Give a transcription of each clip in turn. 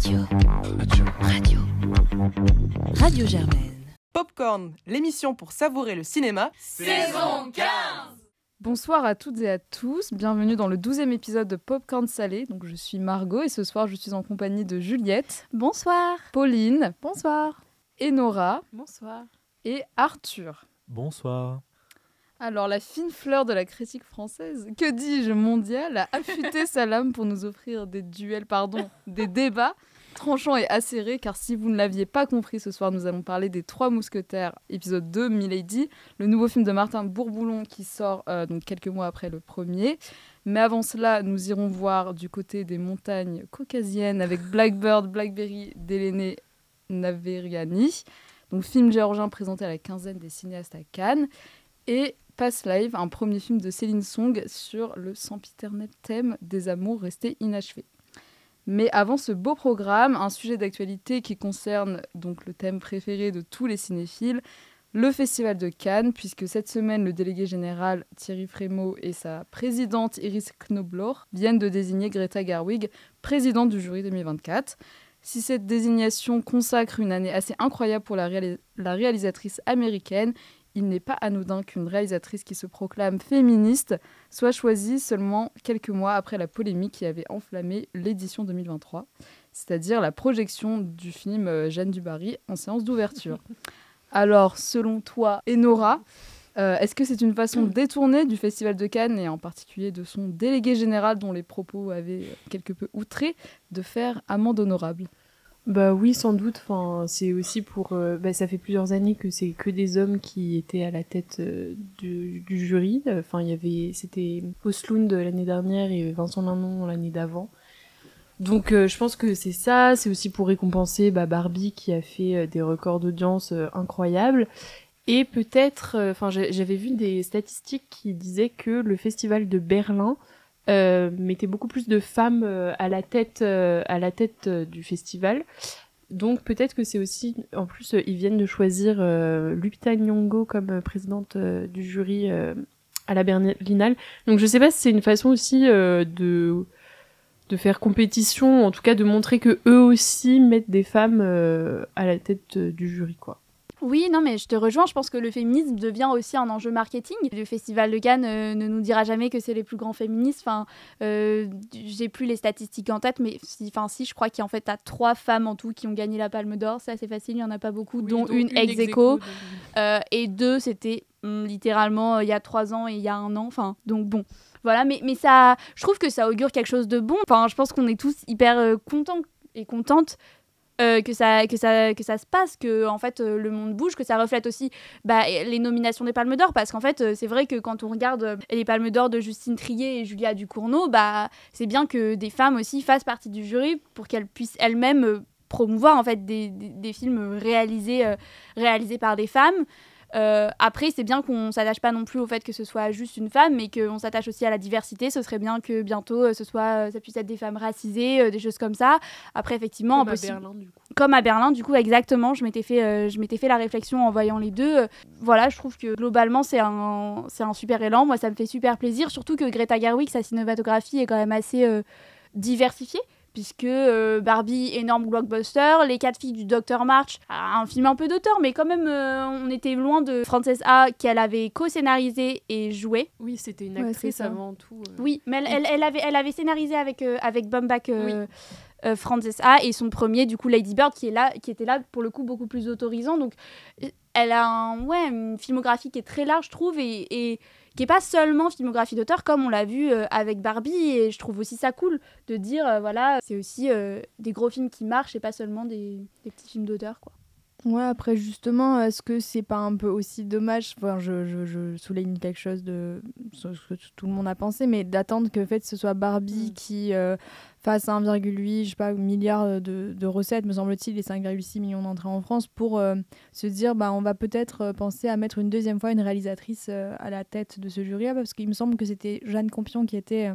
Radio. Radio. Radio. Radio Germaine. Popcorn, l'émission pour savourer le cinéma. Saison 15 Bonsoir à toutes et à tous, bienvenue dans le 12e épisode de Popcorn Salé. Donc je suis Margot et ce soir je suis en compagnie de Juliette. Bonsoir. Pauline. Bonsoir. Et Nora. Bonsoir. Et Arthur. Bonsoir. Alors la fine fleur de la critique française, que dis-je mondiale, a affûté sa lame pour nous offrir des duels, pardon, des débats tranchants et acérés, car si vous ne l'aviez pas compris ce soir, nous allons parler des Trois Mousquetaires, épisode 2, Milady, le nouveau film de Martin Bourboulon qui sort euh, donc quelques mois après le premier. Mais avant cela, nous irons voir du côté des montagnes caucasiennes avec Blackbird, Blackberry, d'Héléné Naveriani, donc film géorgien présenté à la quinzaine des cinéastes à Cannes, et Pass Live, un premier film de Céline Song sur le sempiternel thème des amours restés inachevés. Mais avant ce beau programme, un sujet d'actualité qui concerne donc le thème préféré de tous les cinéphiles, le Festival de Cannes, puisque cette semaine, le délégué général Thierry Frémaux et sa présidente Iris Knoblauch viennent de désigner Greta Garwig présidente du jury 2024. Si cette désignation consacre une année assez incroyable pour la réalisatrice américaine, il n'est pas anodin qu'une réalisatrice qui se proclame féministe soit choisie seulement quelques mois après la polémique qui avait enflammé l'édition 2023, c'est-à-dire la projection du film euh, Jeanne du Barry en séance d'ouverture. Alors, selon toi et Nora, euh, est-ce que c'est une façon détournée du Festival de Cannes et en particulier de son délégué général dont les propos avaient quelque peu outré de faire amende honorable? Bah oui, sans doute. Enfin, c'est aussi pour. Euh, bah, ça fait plusieurs années que c'est que des hommes qui étaient à la tête euh, du, jury. Enfin, il y avait, c'était Oslund l'année dernière et Vincent Lindon l'année d'avant. Donc, euh, je pense que c'est ça. C'est aussi pour récompenser bah, Barbie qui a fait des records d'audience incroyables. Et peut-être, enfin, j'avais vu des statistiques qui disaient que le festival de Berlin mettait beaucoup plus de femmes euh, à la tête, euh, du festival. Donc peut-être que c'est aussi, en plus, ils viennent de choisir Lupita Nyong'o comme présidente du jury à la Berlinale. Donc je sais pas si c'est une façon aussi de de faire compétition, en tout cas de montrer que eux aussi mettent des femmes à la tête du jury, quoi. Oui, non, mais je te rejoins. Je pense que le féminisme devient aussi un enjeu marketing. Le Festival de Cannes euh, ne nous dira jamais que c'est les plus grands féministes. Enfin, euh, j'ai plus les statistiques en tête, mais si, enfin, si, je crois qu'il y a en fait à trois femmes en tout qui ont gagné la Palme d'Or. C'est assez facile, il n'y en a pas beaucoup, dont, une, ex aequo. Euh, et deux, c'était hum, littéralement il y a trois ans et il y a un an. Enfin, donc bon. Voilà, mais, mais ça, je trouve que ça augure quelque chose de bon. Enfin, je pense qu'on est tous hyper contents et contentes euh, que, ça, que, ça, que ça se passe, que en fait euh, le monde bouge, que ça reflète aussi bah, les nominations des Palmes d'Or, parce qu'en fait euh, c'est vrai que quand on regarde les Palmes d'Or de Justine Trier et Julia Ducournau, bah, c'est bien que des femmes aussi fassent partie du jury pour qu'elles puissent elles-mêmes promouvoir en fait des, des, des films réalisés, réalisés par des femmes. Euh, après, c'est bien qu'on s'attache pas non plus au fait que ce soit juste une femme, mais qu'on s'attache aussi à la diversité. Ce serait bien que bientôt, euh, ce soit, euh, ça puisse être des femmes racisées, des choses comme ça. Après, effectivement, comme à Berlin, du coup. Comme à Berlin, du coup, exactement. Je m'étais fait, je m'étais fait la réflexion en voyant les deux. voilà, je trouve que globalement, c'est un, c'est un super élan. Moi, ça me fait super plaisir, surtout que Greta Gerwig, sa cinématographie est quand même assez diversifiée puisque euh, Barbie, énorme blockbuster, Les quatre filles du Dr. March, un film un peu d'auteur, mais quand même, euh, on était loin de Frances A, qu'elle avait co-scénarisé et joué. Oui, c'était une actrice ouais, avant tout. Euh... Oui, mais elle, elle, elle, avait, elle avait scénarisé avec, euh, avec Baumbach. Oui. Frances A et son premier du coup Lady Bird qui est là qui était là pour le coup beaucoup plus autorisant donc elle a un, ouais, une filmographie qui est très large je trouve et, et qui est pas seulement filmographie d'auteur comme on l'a vu euh, avec Barbie et je trouve aussi ça cool de dire euh, voilà c'est aussi euh, des gros films qui marchent et pas seulement des, des petits films d'auteur quoi. Ouais, après justement, est-ce que c'est pas un peu aussi dommage, enfin, je, je, je, souligne quelque chose de ce que tout le monde a pensé, mais d'attendre que fait, ce soit Barbie mmh. qui euh, fasse 1,8 je sais pas, milliard de, de recettes, me semble-t-il, et 5,6 millions d'entrées en France, pour euh, se dire bah, on va peut-être penser à mettre une deuxième fois une réalisatrice euh, à la tête de ce jury, parce qu'il me semble que c'était Jeanne Campion qui était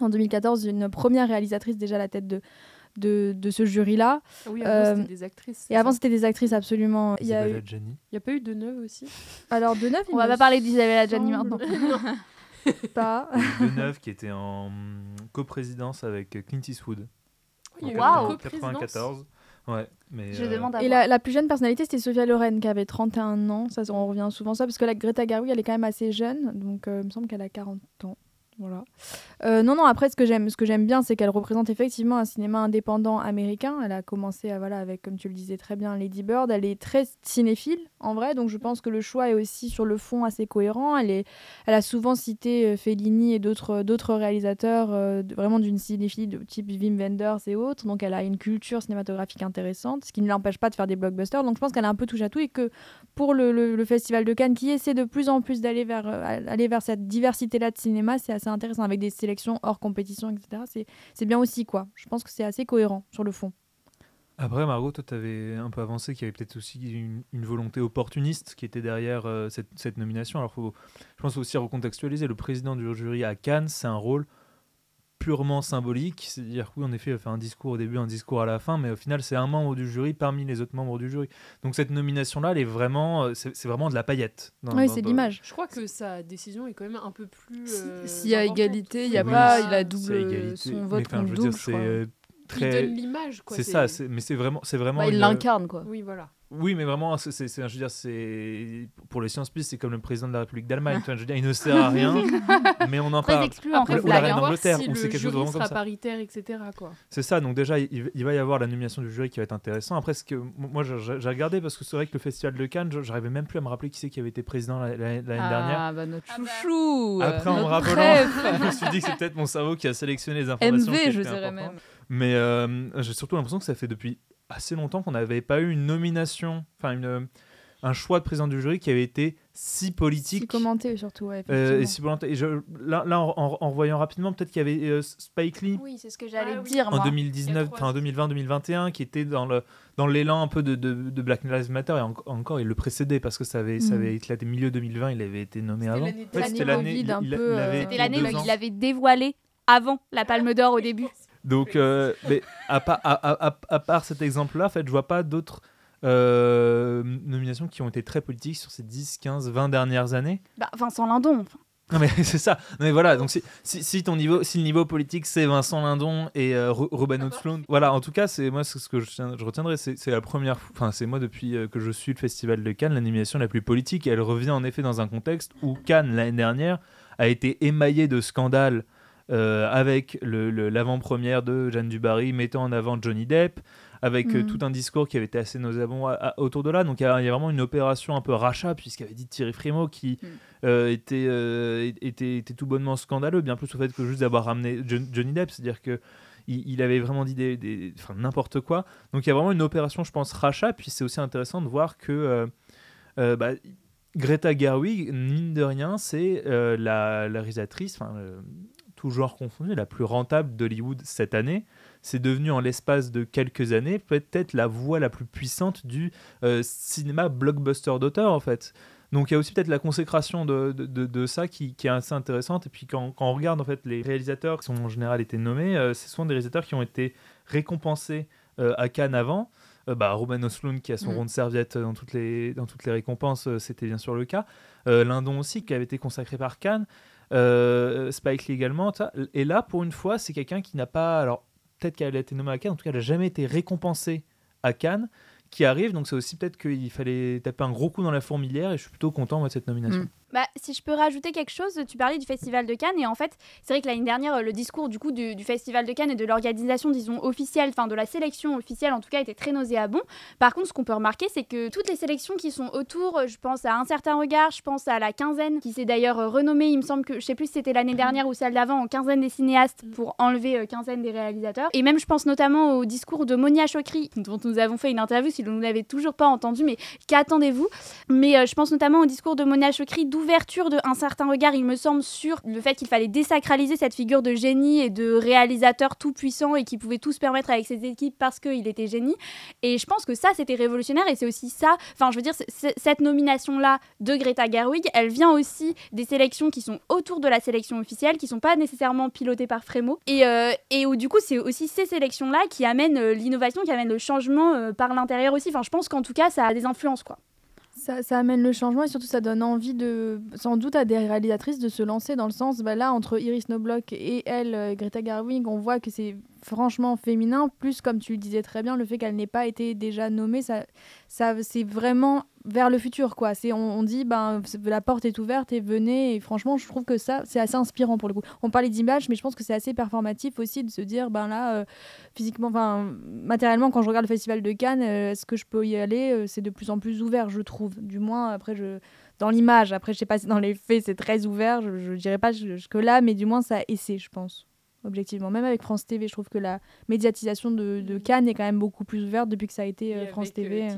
en 2014 une première réalisatrice déjà à la tête de de, de ce jury-là. Oui, avant euh, c'était des actrices. Et avant c'était des actrices, absolument. Il y a eu... Il n'y a pas eu de neuf aussi? Alors de neuf, on va pas parler d'Isabelle Adjani maintenant. pas. De neuf qui était en coprésidence avec Clint Eastwood. il y a eu Waouh. en 94. Ouais, mais Je euh, demande à Et la, la plus jeune personnalité, c'était Sophia Loren, qui avait 31 ans. Ça, on revient souvent ça, parce que la Greta Gerwig, elle est quand même assez jeune. Donc, euh, il me semble qu'elle a 40 ans. Voilà. Euh, non, non, après, ce que j'aime, ce que j'aime bien, c'est qu'elle représente effectivement un cinéma indépendant américain. Elle a commencé à, voilà, avec, comme tu le disais très bien, Lady Bird. Elle est très cinéphile, en vrai. Donc, je pense que le choix est aussi, sur le fond, assez cohérent. Elle, est, elle a souvent cité euh, Fellini et d'autres, réalisateurs, euh, vraiment d'une cinéphilie de type Wim Wenders et autres. Donc, elle a une culture cinématographique intéressante, ce qui ne l'empêche pas de faire des blockbusters. Donc, je pense qu'elle a un peu touche à tout et que pour le, le- Festival de Cannes, qui essaie de plus en plus d'aller vers, aller vers cette diversité-là de cinéma, c'est assez intéressant avec des sélections hors compétition, etc. C'est, bien aussi, quoi. Je pense que c'est assez cohérent sur le fond. Après, Margot, toi, tu avais un peu avancé qu'il y avait peut-être aussi une, volonté opportuniste qui était derrière euh, cette, cette nomination. Alors, faut, je pense aussi recontextualiser. Le président du jury à Cannes, c'est un rôle purement symbolique. C'est-à-dire que oui, en effet, il va faire un discours au début, un discours à la fin, mais au final, c'est un membre du jury parmi les autres membres du jury. Donc, cette nomination-là, elle est vraiment, euh, c'est c'est vraiment de la paillette. dans- oui, dans- c'est dans- l'image. Je crois que sa décision est quand même un peu plus. euh, S'il y a égalité, il y a Oui, pas, c'est- il a double son Mais vote enfin, je veux double, dire, c'est euh, Il très. donne l'image, quoi. C'est ça, c'est- mais c'est vraiment, c'est vraiment. Bah, il une- l'incarne, quoi. Oui, voilà. Oui, mais vraiment, c'est, je veux dire, c'est pour les sciences pistes, c'est comme le président de la République d'Allemagne. tu vois, je veux dire, il ne sert à rien, mais on en Très parle. excluant, ou la reine d'Angleterre, si ou c'est quelque chose jury vraiment comme sera ça. paritaire, etc. Quoi. C'est ça. Donc déjà, il, il va y avoir la nomination du jury qui va être intéressant. Après, ce que moi, j'ai, j'ai regardé parce que c'est vrai que le festival de Cannes, je- j'arrivais même plus à me rappeler qui c'est qui avait été président l'année, l'année dernière. Ah, bah notre Ah bah. chouchou euh, Après, en me rappelant, je me suis dit que c'est peut-être mon cerveau qui a sélectionné les informations. MV, je dirais même. Mais euh, j'ai surtout l'impression que ça fait depuis assez longtemps qu'on n'avait pas eu une nomination, enfin une, un choix de président du jury qui avait été si politique. Si commenté, surtout, ouais, euh, et effectivement. si volontaire. Et je- là, là, en, en- en revoyant rapidement, peut-être qu'il y avait euh, Spike Lee Oui, c'est ce que j'allais Ah oui. dire, en moi. 2019, Il y a trois enfin 2020-2021, qui était dans le dans l'élan un peu de, de, de Black Lives Matter et en- encore il le précédait parce que ça avait ça avait éclaté milieu 2020, il avait été nommé avant. l'année En fait, c'était L'année Covid, un peu, euh, C'était l'année où il avait dévoilé avant la Palme d'Or au début. Donc, euh, mais à, part- à, à- à- à part cet exemple-là, en fait, je vois pas d'autres euh, nominations qui ont été très politiques sur ces 10, 15, 20 dernières années. Bah, Vincent Lindon. enfin. Non mais c'est ça. Non, mais voilà, donc si, si, si ton niveau, si le niveau politique c'est Vincent Lindon et euh, Ruben Östlund, voilà, en tout cas c'est moi ce que je, retiendrai, c'est la première, fois- enfin c'est moi depuis euh, que je suis le festival de Cannes, l'animation la plus politique. Et elle revient en effet dans un contexte où Cannes l'année dernière a été émaillé de scandales euh, avec le- le- l'avant-première de Jeanne Dubarry mettant en avant Johnny Depp, avec euh, Mhm. tout un discours qui avait été assez nauséabond à- à- autour de là. Donc il y, a vraiment une opération un peu rachat, puisqu'avait dit Thierry Frémaux qui Mhm. euh, était, était, était tout bonnement scandaleux, bien plus au fait que juste d'avoir ramené John- Johnny Depp, c'est-à-dire que il, avait vraiment dit des, des- enfin, n'importe quoi. Donc il y a vraiment une opération, je pense, rachat. Puis c'est aussi intéressant de voir que euh, euh, bah, Greta Gerwig, mine de rien, c'est euh, la, la réalisatrice, enfin, tout genre confondu, la plus rentable d'Hollywood cette année. C'est devenu en l'espace de quelques années peut-être la voix la plus puissante du euh, cinéma blockbuster d'auteur en fait. Donc il y a aussi peut-être la consécration de, de, de- de ça qui, qui est assez intéressante. Et puis quand, quand on regarde en fait les réalisateurs qui sont en général été nommés, euh, ce sont des réalisateurs qui ont été récompensés euh, à Cannes avant. Euh, bah, Ruben Östlund qui a son Mm. rond de serviette dans toutes les, dans toutes les récompenses, c'était bien sûr le cas. Lindon aussi qui avait été consacré par Cannes. Euh, Spike Lee également. Et là, pour une fois, c'est quelqu'un qui n'a pas... Alors peut-être qu'elle a été nommée à Cannes, en tout cas elle n'a jamais été récompensée à Cannes qui arrive. Donc c'est aussi peut-être qu'il fallait taper un gros coup dans la fourmilière et je suis plutôt content de cette nomination. Mm. Bah, si je peux rajouter quelque chose, tu parlais du Festival de Cannes et en fait, c'est vrai que l'année dernière, le discours du coup du, du Festival de Cannes et de l'organisation, disons officielle, enfin de la sélection officielle en tout cas, était très nauséabond. Par contre, ce qu'on peut remarquer, c'est que toutes les sélections qui sont autour, je pense à un certain regard, je pense à la quinzaine qui s'est d'ailleurs euh, renommée, il me semble que je sais plus si c'était l'année dernière ou celle d'avant, en quinzaine des cinéastes pour enlever euh, quinzaine des réalisateurs. Et même, je pense notamment au discours de Monia Chokri dont nous avons fait une interview. Si vous ne l'avez toujours pas entendu, mais qu'attendez-vous? Mais euh, je pense notamment au discours de Monia Chokri d'ouverture de un certain regard, il me semble, sur le fait qu'il fallait désacraliser cette figure de génie et de réalisateur tout puissant et qui pouvait tout se permettre avec ses équipes parce qu'il était génie. Et je pense que ça, c'était révolutionnaire et c'est aussi ça. Enfin, je veux dire, cette nomination-là de Greta Gerwig, elle vient aussi des sélections qui sont autour de la sélection officielle, qui sont pas nécessairement pilotées par Frémo. Et, euh, et où du coup, c'est aussi ces sélections-là qui amènent euh, l'innovation, qui amènent le changement euh, par l'intérieur aussi. Enfin, je pense qu'en tout cas, ça a des influences, quoi. Ça, ça amène le changement et surtout ça donne envie de, sans doute à des réalisatrices de se lancer dans le sens, bah là entre Iris Knobloch et elle, euh, Greta Gerwig, on voit que c'est franchement féminin. Plus, comme tu le disais très bien, le fait qu'elle n'ait pas été déjà nommée, ça, ça, c'est vraiment vers le futur, quoi. C'est, on, on dit, ben, la porte est ouverte et venez. Et franchement, je trouve que ça, c'est assez inspirant pour le coup. On parlait d'image, mais je pense que c'est assez performatif aussi de se dire, ben là, euh, physiquement, enfin, matériellement, quand je regarde le festival de Cannes, euh, est-ce que je peux y aller Euh, C'est de plus en plus ouvert, je trouve. Du moins, après, je dans l'image. Après, je sais pas si dans les faits, c'est très ouvert. Je, je dirais pas jusque là, mais du moins, ça essaie, je pense. Objectivement, même avec France TV, je trouve que la médiatisation de, de Cannes est quand même beaucoup plus ouverte depuis que ça a été euh, France TV. euh.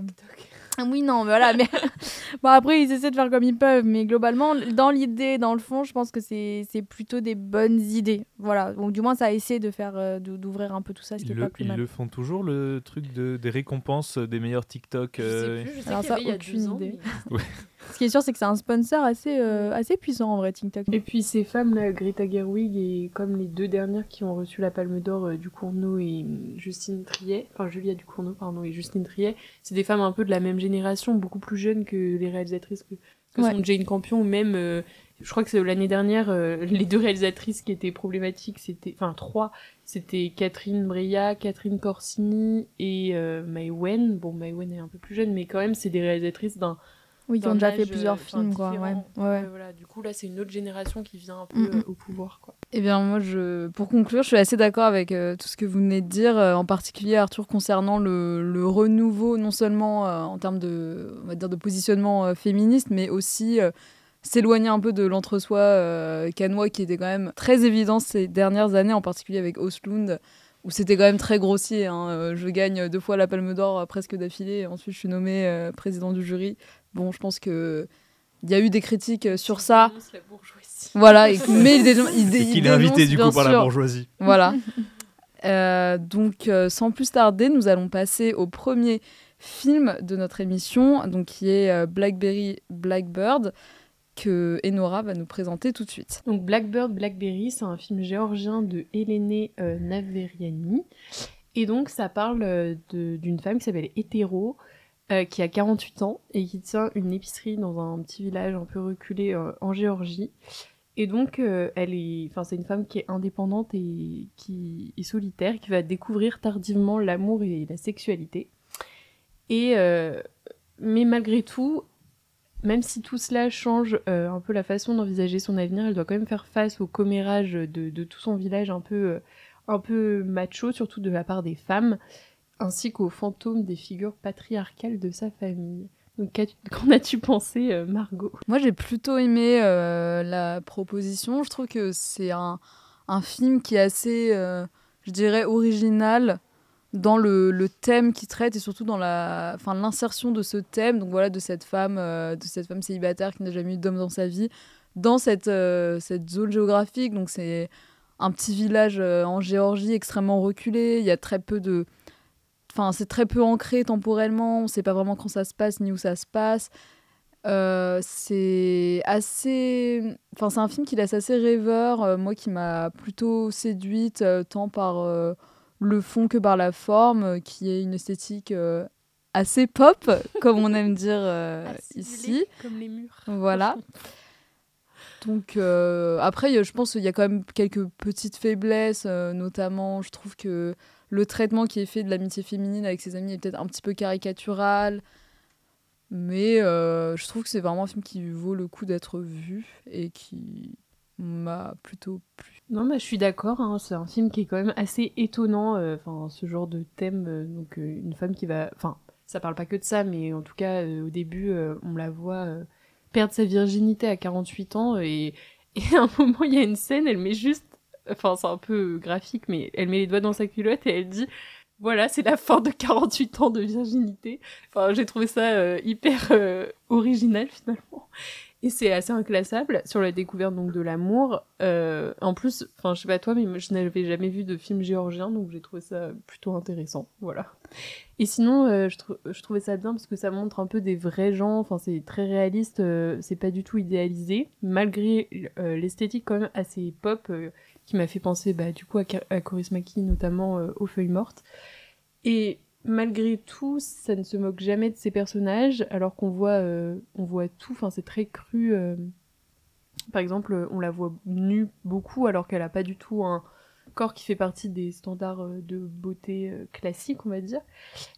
Ah Oui, non, mais voilà, mais bon, après, ils essaient de faire comme ils peuvent, mais globalement, dans l'idée, dans le fond, je pense que c'est c'est plutôt des bonnes idées. Voilà, donc du moins, ça essaie de faire, euh, d'ouvrir un peu tout ça, ce qui Ils est le, pas plus ils mal. le font toujours, le truc de, des récompenses des meilleurs TikTok. Je euh, sais plus, je sais Alors qu'il y ça, avait il y a aucune deux ans, idée. mais- Ce qui est sûr, c'est que c'est un sponsor assez, euh, assez puissant en vrai, TikTok. Et puis ces femmes-là, Greta Gerwig et comme les deux dernières qui ont reçu la Palme d'Or, euh, Ducournau et hum, Justine Triet, enfin Julia Ducournau, pardon, et Justine Triet, c'est des femmes un peu de la même génération, beaucoup plus jeunes que les réalisatrices que, que Ouais. sont Jane Campion ou même, euh, je crois que c'est l'année dernière, les deux réalisatrices qui étaient problématiques, c'était, enfin trois, c'était Catherine Breillat, Catherine Corsini et euh, Mai Wen. Bon, Mai Wen est un peu plus jeune, mais quand même, c'est des réalisatrices d'un Oui, qui ont déjà fait euh, plusieurs enfin, films, quoi. Ouais. Ouais, voilà. Du coup, là, c'est une autre génération qui vient un peu Mm, mm. euh, au pouvoir, quoi. Eh bien, moi, je, pour conclure, je suis assez d'accord avec euh, tout ce que vous venez de dire, euh, en particulier Arthur concernant le, le renouveau, non seulement euh, en termes de, on va dire, de positionnement euh, féministe, mais aussi euh, s'éloigner un peu de l'entre-soi euh, canois qui était quand même très évident ces dernières années, en particulier avec Oslund, où c'était quand même très grossier. hein. Euh, Je gagne deux fois la Palme d'Or euh, presque d'affilée, et ensuite je suis nommée euh, président du jury. Bon, je pense que il y a eu des critiques euh, sur ça. dénonce la bourgeoisie. Voilà, et- mais il, dénonce- il, dé- Et il qu'il est invité du coup par la bourgeoisie. Voilà. Euh, donc, euh, sans plus tarder, nous allons passer au premier film de notre émission, donc qui est euh, Blackberry Blackbird, que Enora va nous présenter tout de suite. Donc Blackbird Blackberry, c'est un film géorgien de Elene euh, Naveriani. Et donc ça parle d'une femme qui s'appelle Hétéro, euh, qui a 48 ans et qui tient une épicerie dans un petit village un peu reculé euh, en Géorgie. Et donc euh, elle est, enfin c'est une femme qui est indépendante et qui est solitaire, qui va découvrir tardivement l'amour et la sexualité. Et mais malgré tout, même si tout cela change un peu la façon d'envisager son avenir, elle doit quand même faire face au commérage de, de tout son village un peu, un peu macho, surtout de la part des femmes, ainsi qu'aux fantômes des figures patriarcales de sa famille. Donc qu'en as-tu pensé, euh, Margot? Moi, j'ai plutôt aimé euh, la proposition. Je trouve que c'est un, un film qui est assez, euh, je dirais, original dans le, le thème qu'il traite et surtout dans la, enfin, l'insertion de ce thème. Donc voilà, de cette femme, de cette femme célibataire qui n'a jamais eu d'homme dans sa vie, dans cette, cette zone géographique. Donc c'est un petit village en Géorgie extrêmement reculé. Il y a très peu de, enfin, c'est très peu ancré temporellement. On ne sait pas vraiment quand ça se passe ni où ça se passe. Euh, c'est assez. Enfin, c'est un film qui laisse assez rêveur, euh, moi qui m'a plutôt séduite, euh, tant par le fond que par la forme, qui est une esthétique assez pop, comme on aime dire ici. Comme les murs. Voilà. Donc après, je pense qu'il y a quand même quelques petites faiblesses, notamment je trouve que le traitement qui est fait de l'amitié féminine avec ses amis est peut-être un petit peu caricatural, mais euh, je trouve que c'est vraiment un film qui vaut le coup d'être vu et qui m'a plutôt plu. Non, bah, je suis d'accord. hein, c'est un film qui est quand même assez étonnant. euh, Enfin, ce genre de thème, euh, donc une femme qui va, enfin, ça parle pas que de ça, mais en tout cas, au début, on la voit perdre sa virginité à 48 ans et, et à un moment, il y a une scène, elle met juste, enfin, c'est un peu graphique, mais elle met les doigts dans sa culotte et elle dit. Voilà, c'est la fin de 48 ans de virginité. Enfin, j'ai trouvé ça euh, hyper euh, original finalement. Et c'est assez inclassable sur la découverte donc de l'amour. Euh, en plus, enfin je sais pas toi, mais je n'avais jamais vu de film géorgien, donc j'ai trouvé ça plutôt intéressant. Voilà. Et sinon, je, trou- je trouvais ça bien parce que ça montre un peu des vrais gens. Enfin c'est très réaliste, c'est pas du tout idéalisé, malgré l'esthétique quand même assez pop qui m'a fait penser bah, du à, à Coris Maki, notamment euh, aux feuilles mortes. Et malgré tout, ça ne se moque jamais de ces personnages, alors qu'on voit, euh, tout. Enfin, c'est très cru. euh. Par exemple, on la voit nue beaucoup, alors qu'elle a pas du tout un, corps qui fait partie des standards de beauté classiques, on va dire.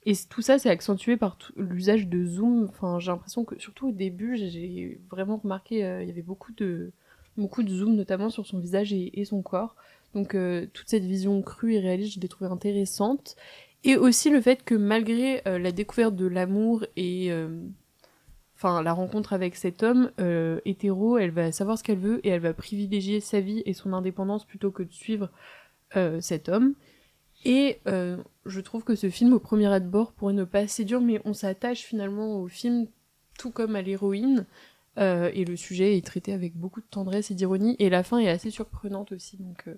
Et tout ça, c'est accentué par l'usage de zoom. Enfin, j'ai l'impression que, surtout au début, j'ai- vraiment remarqué, il y avait beaucoup de, beaucoup de zoom, notamment sur son visage et, son corps. Donc, euh, toute cette vision crue et réaliste, je l'ai trouvée intéressante. Et aussi le fait que malgré euh, la découverte de l'amour et euh, enfin la rencontre avec cet homme hétéro, elle va savoir ce qu'elle veut et elle va privilégier sa vie et son indépendance plutôt que de suivre cet homme. Et je trouve que ce film, au premier abord, pourrait ne pas séduire, mais on s'attache finalement au film tout comme à l'héroïne. Euh, et le sujet est traité avec beaucoup de tendresse et d'ironie. Et la fin est assez surprenante aussi. Donc, euh,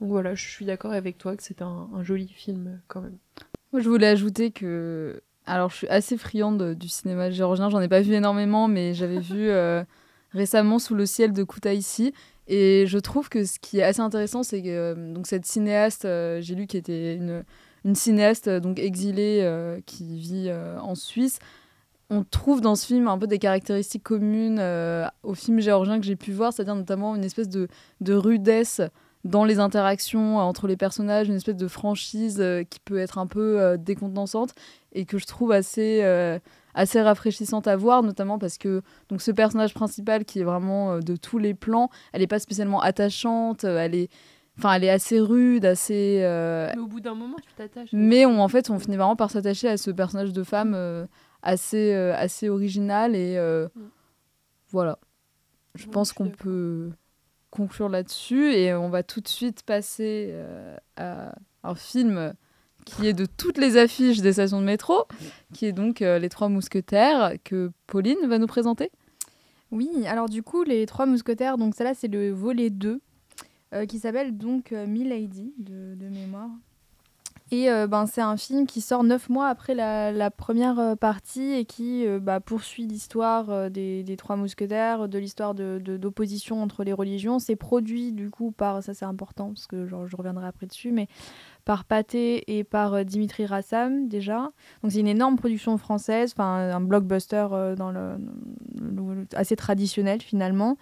donc voilà, je suis d'accord avec toi que c'est un, un joli film euh, quand même. Moi, je voulais ajouter que. Alors, je suis assez friande du cinéma géorgien. J'en ai pas vu énormément, mais j'avais vu euh, récemment Sous le ciel de Kutaïsi. Et je trouve que ce qui est assez intéressant, c'est que donc cette cinéaste, j'ai lu qui était une, une cinéaste donc exilée qui vit en Suisse. On trouve dans ce film un peu des caractéristiques communes euh, aux films géorgiens que j'ai pu voir, c'est-à-dire notamment une espèce de, de rudesse dans les interactions entre les personnages, une espèce de franchise euh, qui peut être un peu euh, décontenançante et que je trouve assez, euh, assez rafraîchissante à voir, notamment parce que donc, ce personnage principal qui est vraiment euh, de tous les plans, elle n'est pas spécialement attachante, euh, elle est, enfin, elle est assez rude, assez... euh, Mais au bout d'un moment, tu t'attaches. mais on, en fait, on finit vraiment par s'attacher à ce personnage de femme euh, assez, euh, assez original et euh, Mm. voilà. Je Ouais, pense qu'on peut conclure là-dessus et on va tout de suite passer euh, à un film qui est de toutes les affiches des stations de métro, qui est donc euh, Les Trois Mousquetaires que Pauline va nous présenter. Oui, alors du coup, les trois mousquetaires, donc ça là, c'est le volet 2, euh, qui s'appelle donc euh, Milady, de, de mémoire. Et euh, ben, c'est un film qui sort neuf mois après la, première euh, partie et qui euh, bah, poursuit l'histoire des, trois mousquetaires, de l'histoire de- de- d'opposition entre les religions. C'est produit du coup par, ça c'est important parce que genre, je reviendrai après dessus, mais par Pathé et par Dimitri Rassam déjà. Donc c'est une énorme production française, un blockbuster assez traditionnel finalement,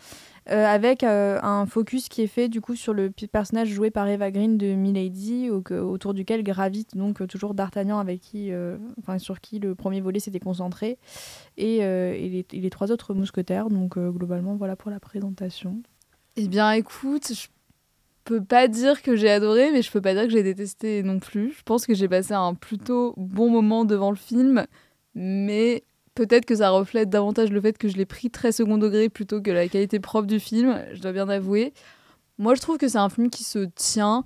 euh, avec euh, un focus qui est fait du coup sur le personnage joué par Eva Green de Milady, autour duquel gravite donc euh, toujours D'Artagnan avec qui, enfin sur qui le premier volet s'était concentré, et, les, et les trois autres mousquetaires. Donc globalement voilà pour la présentation. Eh bien, écoute, je peux pas dire que j'ai adoré, mais je peux pas dire que j'ai détesté non plus. Je pense que j'ai passé un plutôt bon moment devant le film, mais peut-être que ça reflète davantage le fait que je l'ai pris très second degré plutôt que la qualité propre du film, je dois bien avouer. Moi, je trouve que c'est un film qui se tient.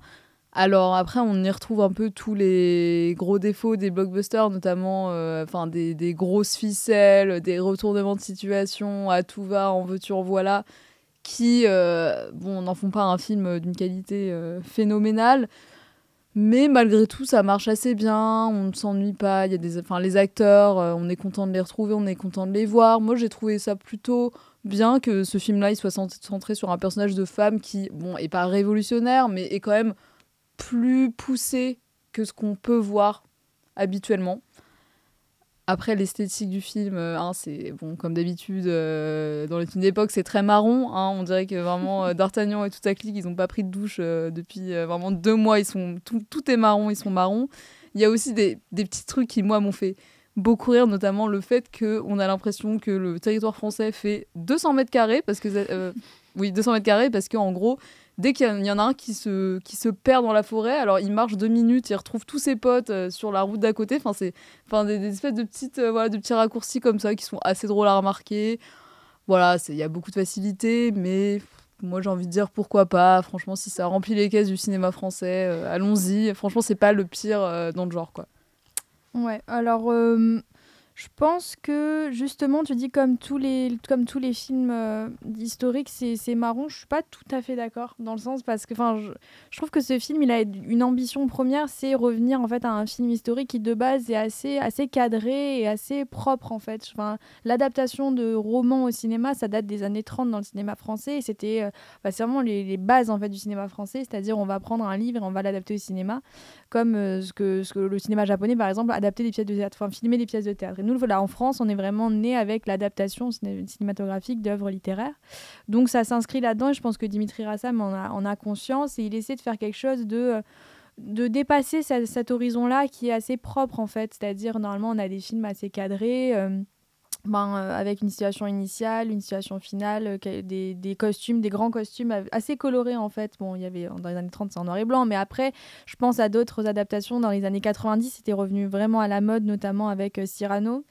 Alors après, on y retrouve un peu tous les gros défauts des blockbusters, notamment euh, des, grosses ficelles, des retournements de situation à tout va, en veux-tu, en voilà qui euh, n'en font pas un film d'une qualité euh, phénoménale. Mais malgré tout, ça marche assez bien, on ne s'ennuie pas. Il y a des, enfin, les acteurs, euh, on est content de les retrouver, on est content de les voir. Moi, j'ai trouvé ça plutôt bien que ce film-là, il soit cent- centré sur un personnage de femme qui, bon, est pas révolutionnaire, mais est quand même plus poussé que ce qu'on peut voir habituellement. Après, l'esthétique du film, euh, hein, c'est bon, comme d'habitude, euh, dans les films d'époque, c'est très marron. hein. on dirait que vraiment euh, D'Artagnan et toute sa clique, ils n'ont pas pris de douche depuis vraiment deux mois. Ils sont, tout, tout est marron, ils sont marrons. Il y a aussi des, des petits trucs qui, moi, m'ont fait beaucoup rire, notamment le fait qu'on a l'impression que le territoire français fait 200 mètres carrés, parce que, oui, 200 mètres carrés, parce qu'en gros, dès qu'il y, en- a un qui se, qui se perd dans la forêt, alors il marche deux minutes, il retrouve tous ses potes euh, sur la route d'à côté. Enfin, c'est enfin, des, espèces de, petites, euh, voilà, de petits raccourcis comme ça qui sont assez drôles à remarquer. Voilà, il y a beaucoup de facilité, mais moi j'ai envie de dire pourquoi pas. Franchement, si ça remplit les caisses du cinéma français, euh, allons-y. Franchement, c'est pas le pire dans le genre, quoi. Ouais, alors je pense que justement, tu dis comme tous les, comme tous les films euh, historiques, c'est marron. Je suis pas tout à fait d'accord dans le sens parce que enfin, je, trouve que ce film, il a une ambition première, c'est revenir en fait à un film historique qui de base est assez, assez cadré et assez propre en fait. Enfin, l'adaptation de romans au cinéma, ça date des années 30 dans le cinéma français c'était euh, bah, c'est vraiment les, les bases en fait du cinéma français, c'est-à-dire on va prendre un livre et on va l'adapter au cinéma comme euh, ce, que, ce que le cinéma japonais, par exemple, adapter des pièces de théâtre, enfin filmer des pièces de théâtre. Nous, en France, on est vraiment né avec l'adaptation cinématographique d'œuvres littéraires. Donc ça s'inscrit là-dedans je pense que Dimitri Rassam en a, en a conscience et il essaie de faire quelque chose de de dépasser cet horizon-là qui est assez propre en fait. C'est-à-dire, normalement, on a des films assez cadrés. Ben, euh, avec une situation initiale, une situation finale, euh, des, des, costumes, des grands costumes assez colorés en fait. Bon, il y avait dans les années 30 c'est en noir et blanc, mais après, je pense à d'autres adaptations dans les années 90, c'était revenu vraiment à la mode, notamment avec euh, Cyrano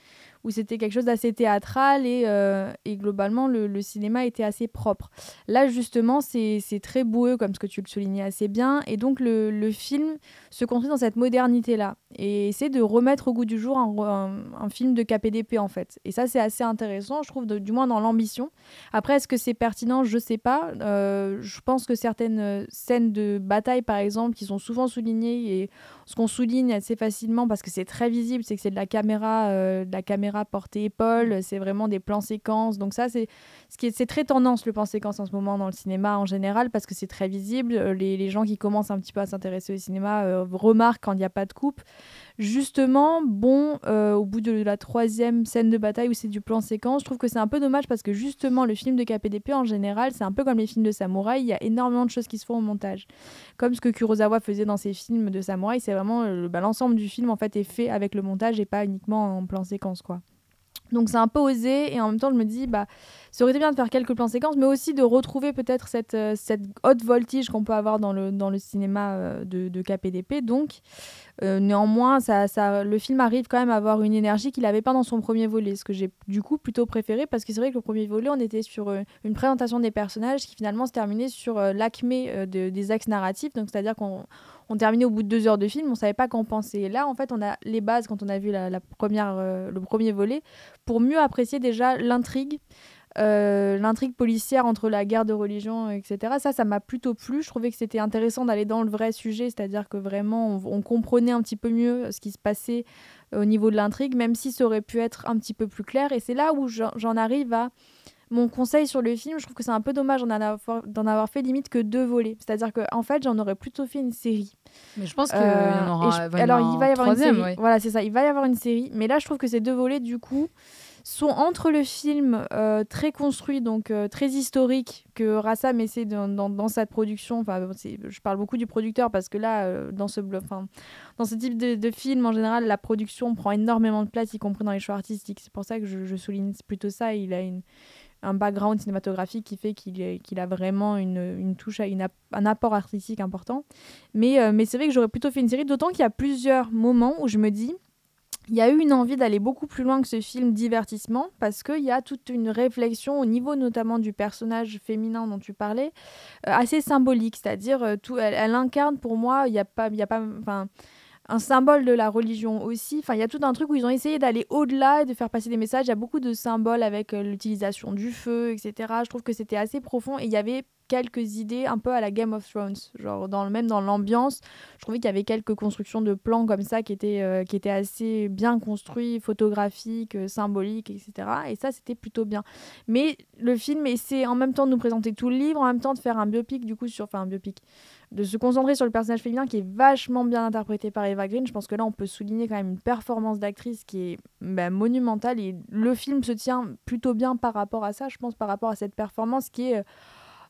où c'était quelque chose d'assez théâtral et, euh, et globalement le, cinéma était assez propre. Là justement c'est très boueux comme ce que tu le soulignais assez bien et donc le, le film se construit dans cette modernité là et essaie de remettre au goût du jour un, film de KPDP en fait. Et ça c'est assez intéressant je trouve du moins dans l'ambition. Après est-ce que c'est pertinent? Je sais pas. Euh, je pense que certaines scènes de bataille par exemple qui sont souvent soulignées et ce qu'on souligne assez facilement parce que c'est très visible c'est que c'est de la caméra euh, de la caméra portée épaule, c'est vraiment des plans séquences. Donc ça, c'est ce qui est, très tendance le plan séquence en ce moment dans le cinéma en général parce que c'est très visible. Euh, les, les, gens qui commencent un petit peu à s'intéresser au cinéma euh, remarquent quand il n'y a pas de coupe. Justement, bon, euh, au bout de la troisième scène de bataille où c'est du plan séquence, je trouve que c'est un peu dommage parce que justement, le film de KPDP en général, c'est un peu comme les films de samouraï, il y a énormément de choses qui se font au montage. Comme ce que Kurosawa faisait dans ses films de samouraï, c'est vraiment bah, l'ensemble du film en fait est fait avec le montage et pas uniquement en plan séquence quoi. Donc c'est un peu osé et en même temps je me dis bah ça aurait été bien de faire quelques plans séquences mais aussi de retrouver peut-être cette, euh, cette haute voltige qu'on peut avoir dans le, dans le cinéma euh, de, de, KPDP donc euh, néanmoins ça, ça, le film arrive quand même à avoir une énergie qu'il n'avait pas dans son premier volet ce que j'ai du coup plutôt préféré parce que c'est vrai que le premier volet on était sur une présentation des personnages qui finalement se terminait sur l'acmé de, des axes narratifs. Donc c'est à dire qu'on on terminait au bout de deux heures de film, on savait pas qu'en penser. Et là, en fait, on a les bases quand on a vu la, première, euh, le premier volet pour mieux apprécier déjà l'intrigue. Euh, l'intrigue policière entre la guerre de religion, etc. Ça, ça m'a plutôt plu. Je trouvais que c'était intéressant d'aller dans le vrai sujet, c'est-à-dire que vraiment, on, comprenait un petit peu mieux ce qui se passait au niveau de l'intrigue, même si ça aurait pu être un petit peu plus clair. Et c'est là où j'en arrive à mon conseil sur le film, je trouve que c'est un peu dommage d'en avoir, avoir, fait limite que deux volets. C'est-à-dire qu'en en fait, j'en aurais plutôt fait une série. Mais je pense qu'il y en euh, aura. alors, il va y avoir une série. Voilà, c'est ça. Il va y avoir une série. Mais là, je trouve que ces deux volets, du coup, sont entre le film euh, très construit, donc euh, très historique, que Rassam essaie dans, dans, sa production. Enfin, je parle beaucoup du producteur parce que là, dans ce dans ce type de, de, film, en général, la production prend énormément de place, y compris dans les choix artistiques. C'est pour ça que je, je souligne plutôt ça. Il a une un background cinématographique qui fait qu'il a vraiment une, touche, un apport artistique important. Mais, euh, mais c'est vrai que j'aurais plutôt fait une série, d'autant qu'il y a plusieurs moments où je me dis, il y a eu une envie d'aller beaucoup plus loin que ce film divertissement, parce qu'il y a toute une réflexion au niveau notamment du personnage féminin dont tu parlais, euh, assez symbolique, c'est-à-dire, euh, tout, elle, elle, incarne pour moi, il n'y a pas... Y a pas un symbole de la religion aussi. Enfin, il y a tout un truc où ils ont essayé d'aller au-delà et de faire passer des messages. Il y a beaucoup de symboles avec euh, l'utilisation du feu, etc. Je trouve que c'était assez profond et il y avait quelques idées un peu à la Game of Thrones, genre dans, même dans l'ambiance. Je trouvais qu'il y avait quelques constructions de plans comme ça qui étaient, euh, qui étaient assez bien construits, photographiques, euh, symboliques, etc. Et ça, c'était plutôt bien. Mais le film essaie en même temps de nous présenter tout le livre, en même temps de faire un biopic, du coup, sur, enfin un biopic, de se concentrer sur le personnage féminin qui est vachement bien interprété par Eva Green. Je pense que là, on peut souligner quand même une performance d'actrice qui est bah, monumentale et le film se tient plutôt bien par rapport à ça, je pense, par rapport à cette performance qui est euh,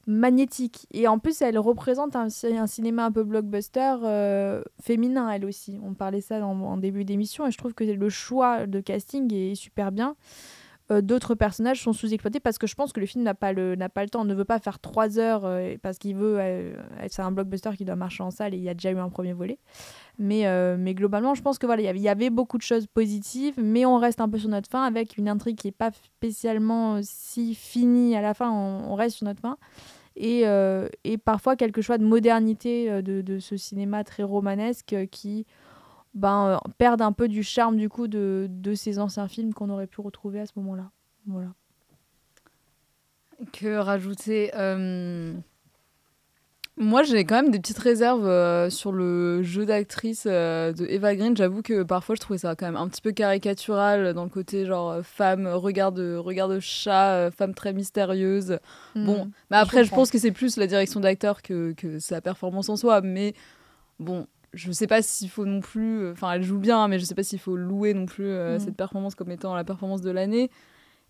magnétique. Et en plus, elle représente un, cinéma un peu blockbuster euh, féminin, elle aussi. On parlait ça en début d'émission et je trouve que le choix de casting est super bien. Euh, d'autres personnages sont sous-exploités parce que je pense que le film n'a pas le n'a pas le temps, ne veut pas faire trois heures euh, parce qu'il veut euh, c'est un blockbuster qui doit marcher en salle et il y a déjà eu un premier volet. Mais, mais globalement, je pense que voilà, il y avait beaucoup de choses positives, mais on reste un peu sur notre fin avec une intrigue qui est pas spécialement si finie à la fin, on, reste sur notre fin. Et, et, parfois quelque chose de modernité de, de, ce cinéma très romanesque qui ben, euh, perdent un peu du charme du coup de, de ces anciens films qu'on aurait pu retrouver à ce moment-là. Voilà. Que rajouter euh, Moi, j'ai quand même des petites réserves euh, sur le jeu d'actrice de Eva Green. J'avoue que parfois, je trouvais ça quand même un petit peu caricatural dans le côté genre femme, regard de, regard de chat, femme très mystérieuse. Hmm. bon, mais après, je, je pense que c'est plus la direction d'acteur que, que sa performance en soi. Mais bon, je sais pas s'il faut non plus. Enfin, elle joue bien, hein, mais je sais pas s'il faut louer non plus euh, Mm. cette performance comme étant la performance de l'année.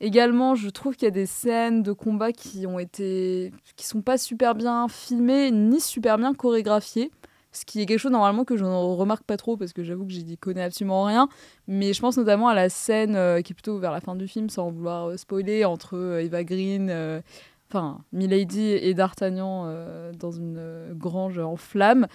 Également, je trouve qu'il y a des scènes de combat qui ont été. qui sont pas super bien filmées, ni super bien chorégraphiées. Ce qui est quelque chose normalement que je ne remarque pas trop parce que j'avoue que j'y connais absolument rien. Mais je pense notamment à la scène euh, qui est plutôt vers la fin du film, sans vouloir euh, spoiler, entre euh, Eva Green, euh, enfin Milady et D'Artagnan euh, dans une euh, grange en flammes,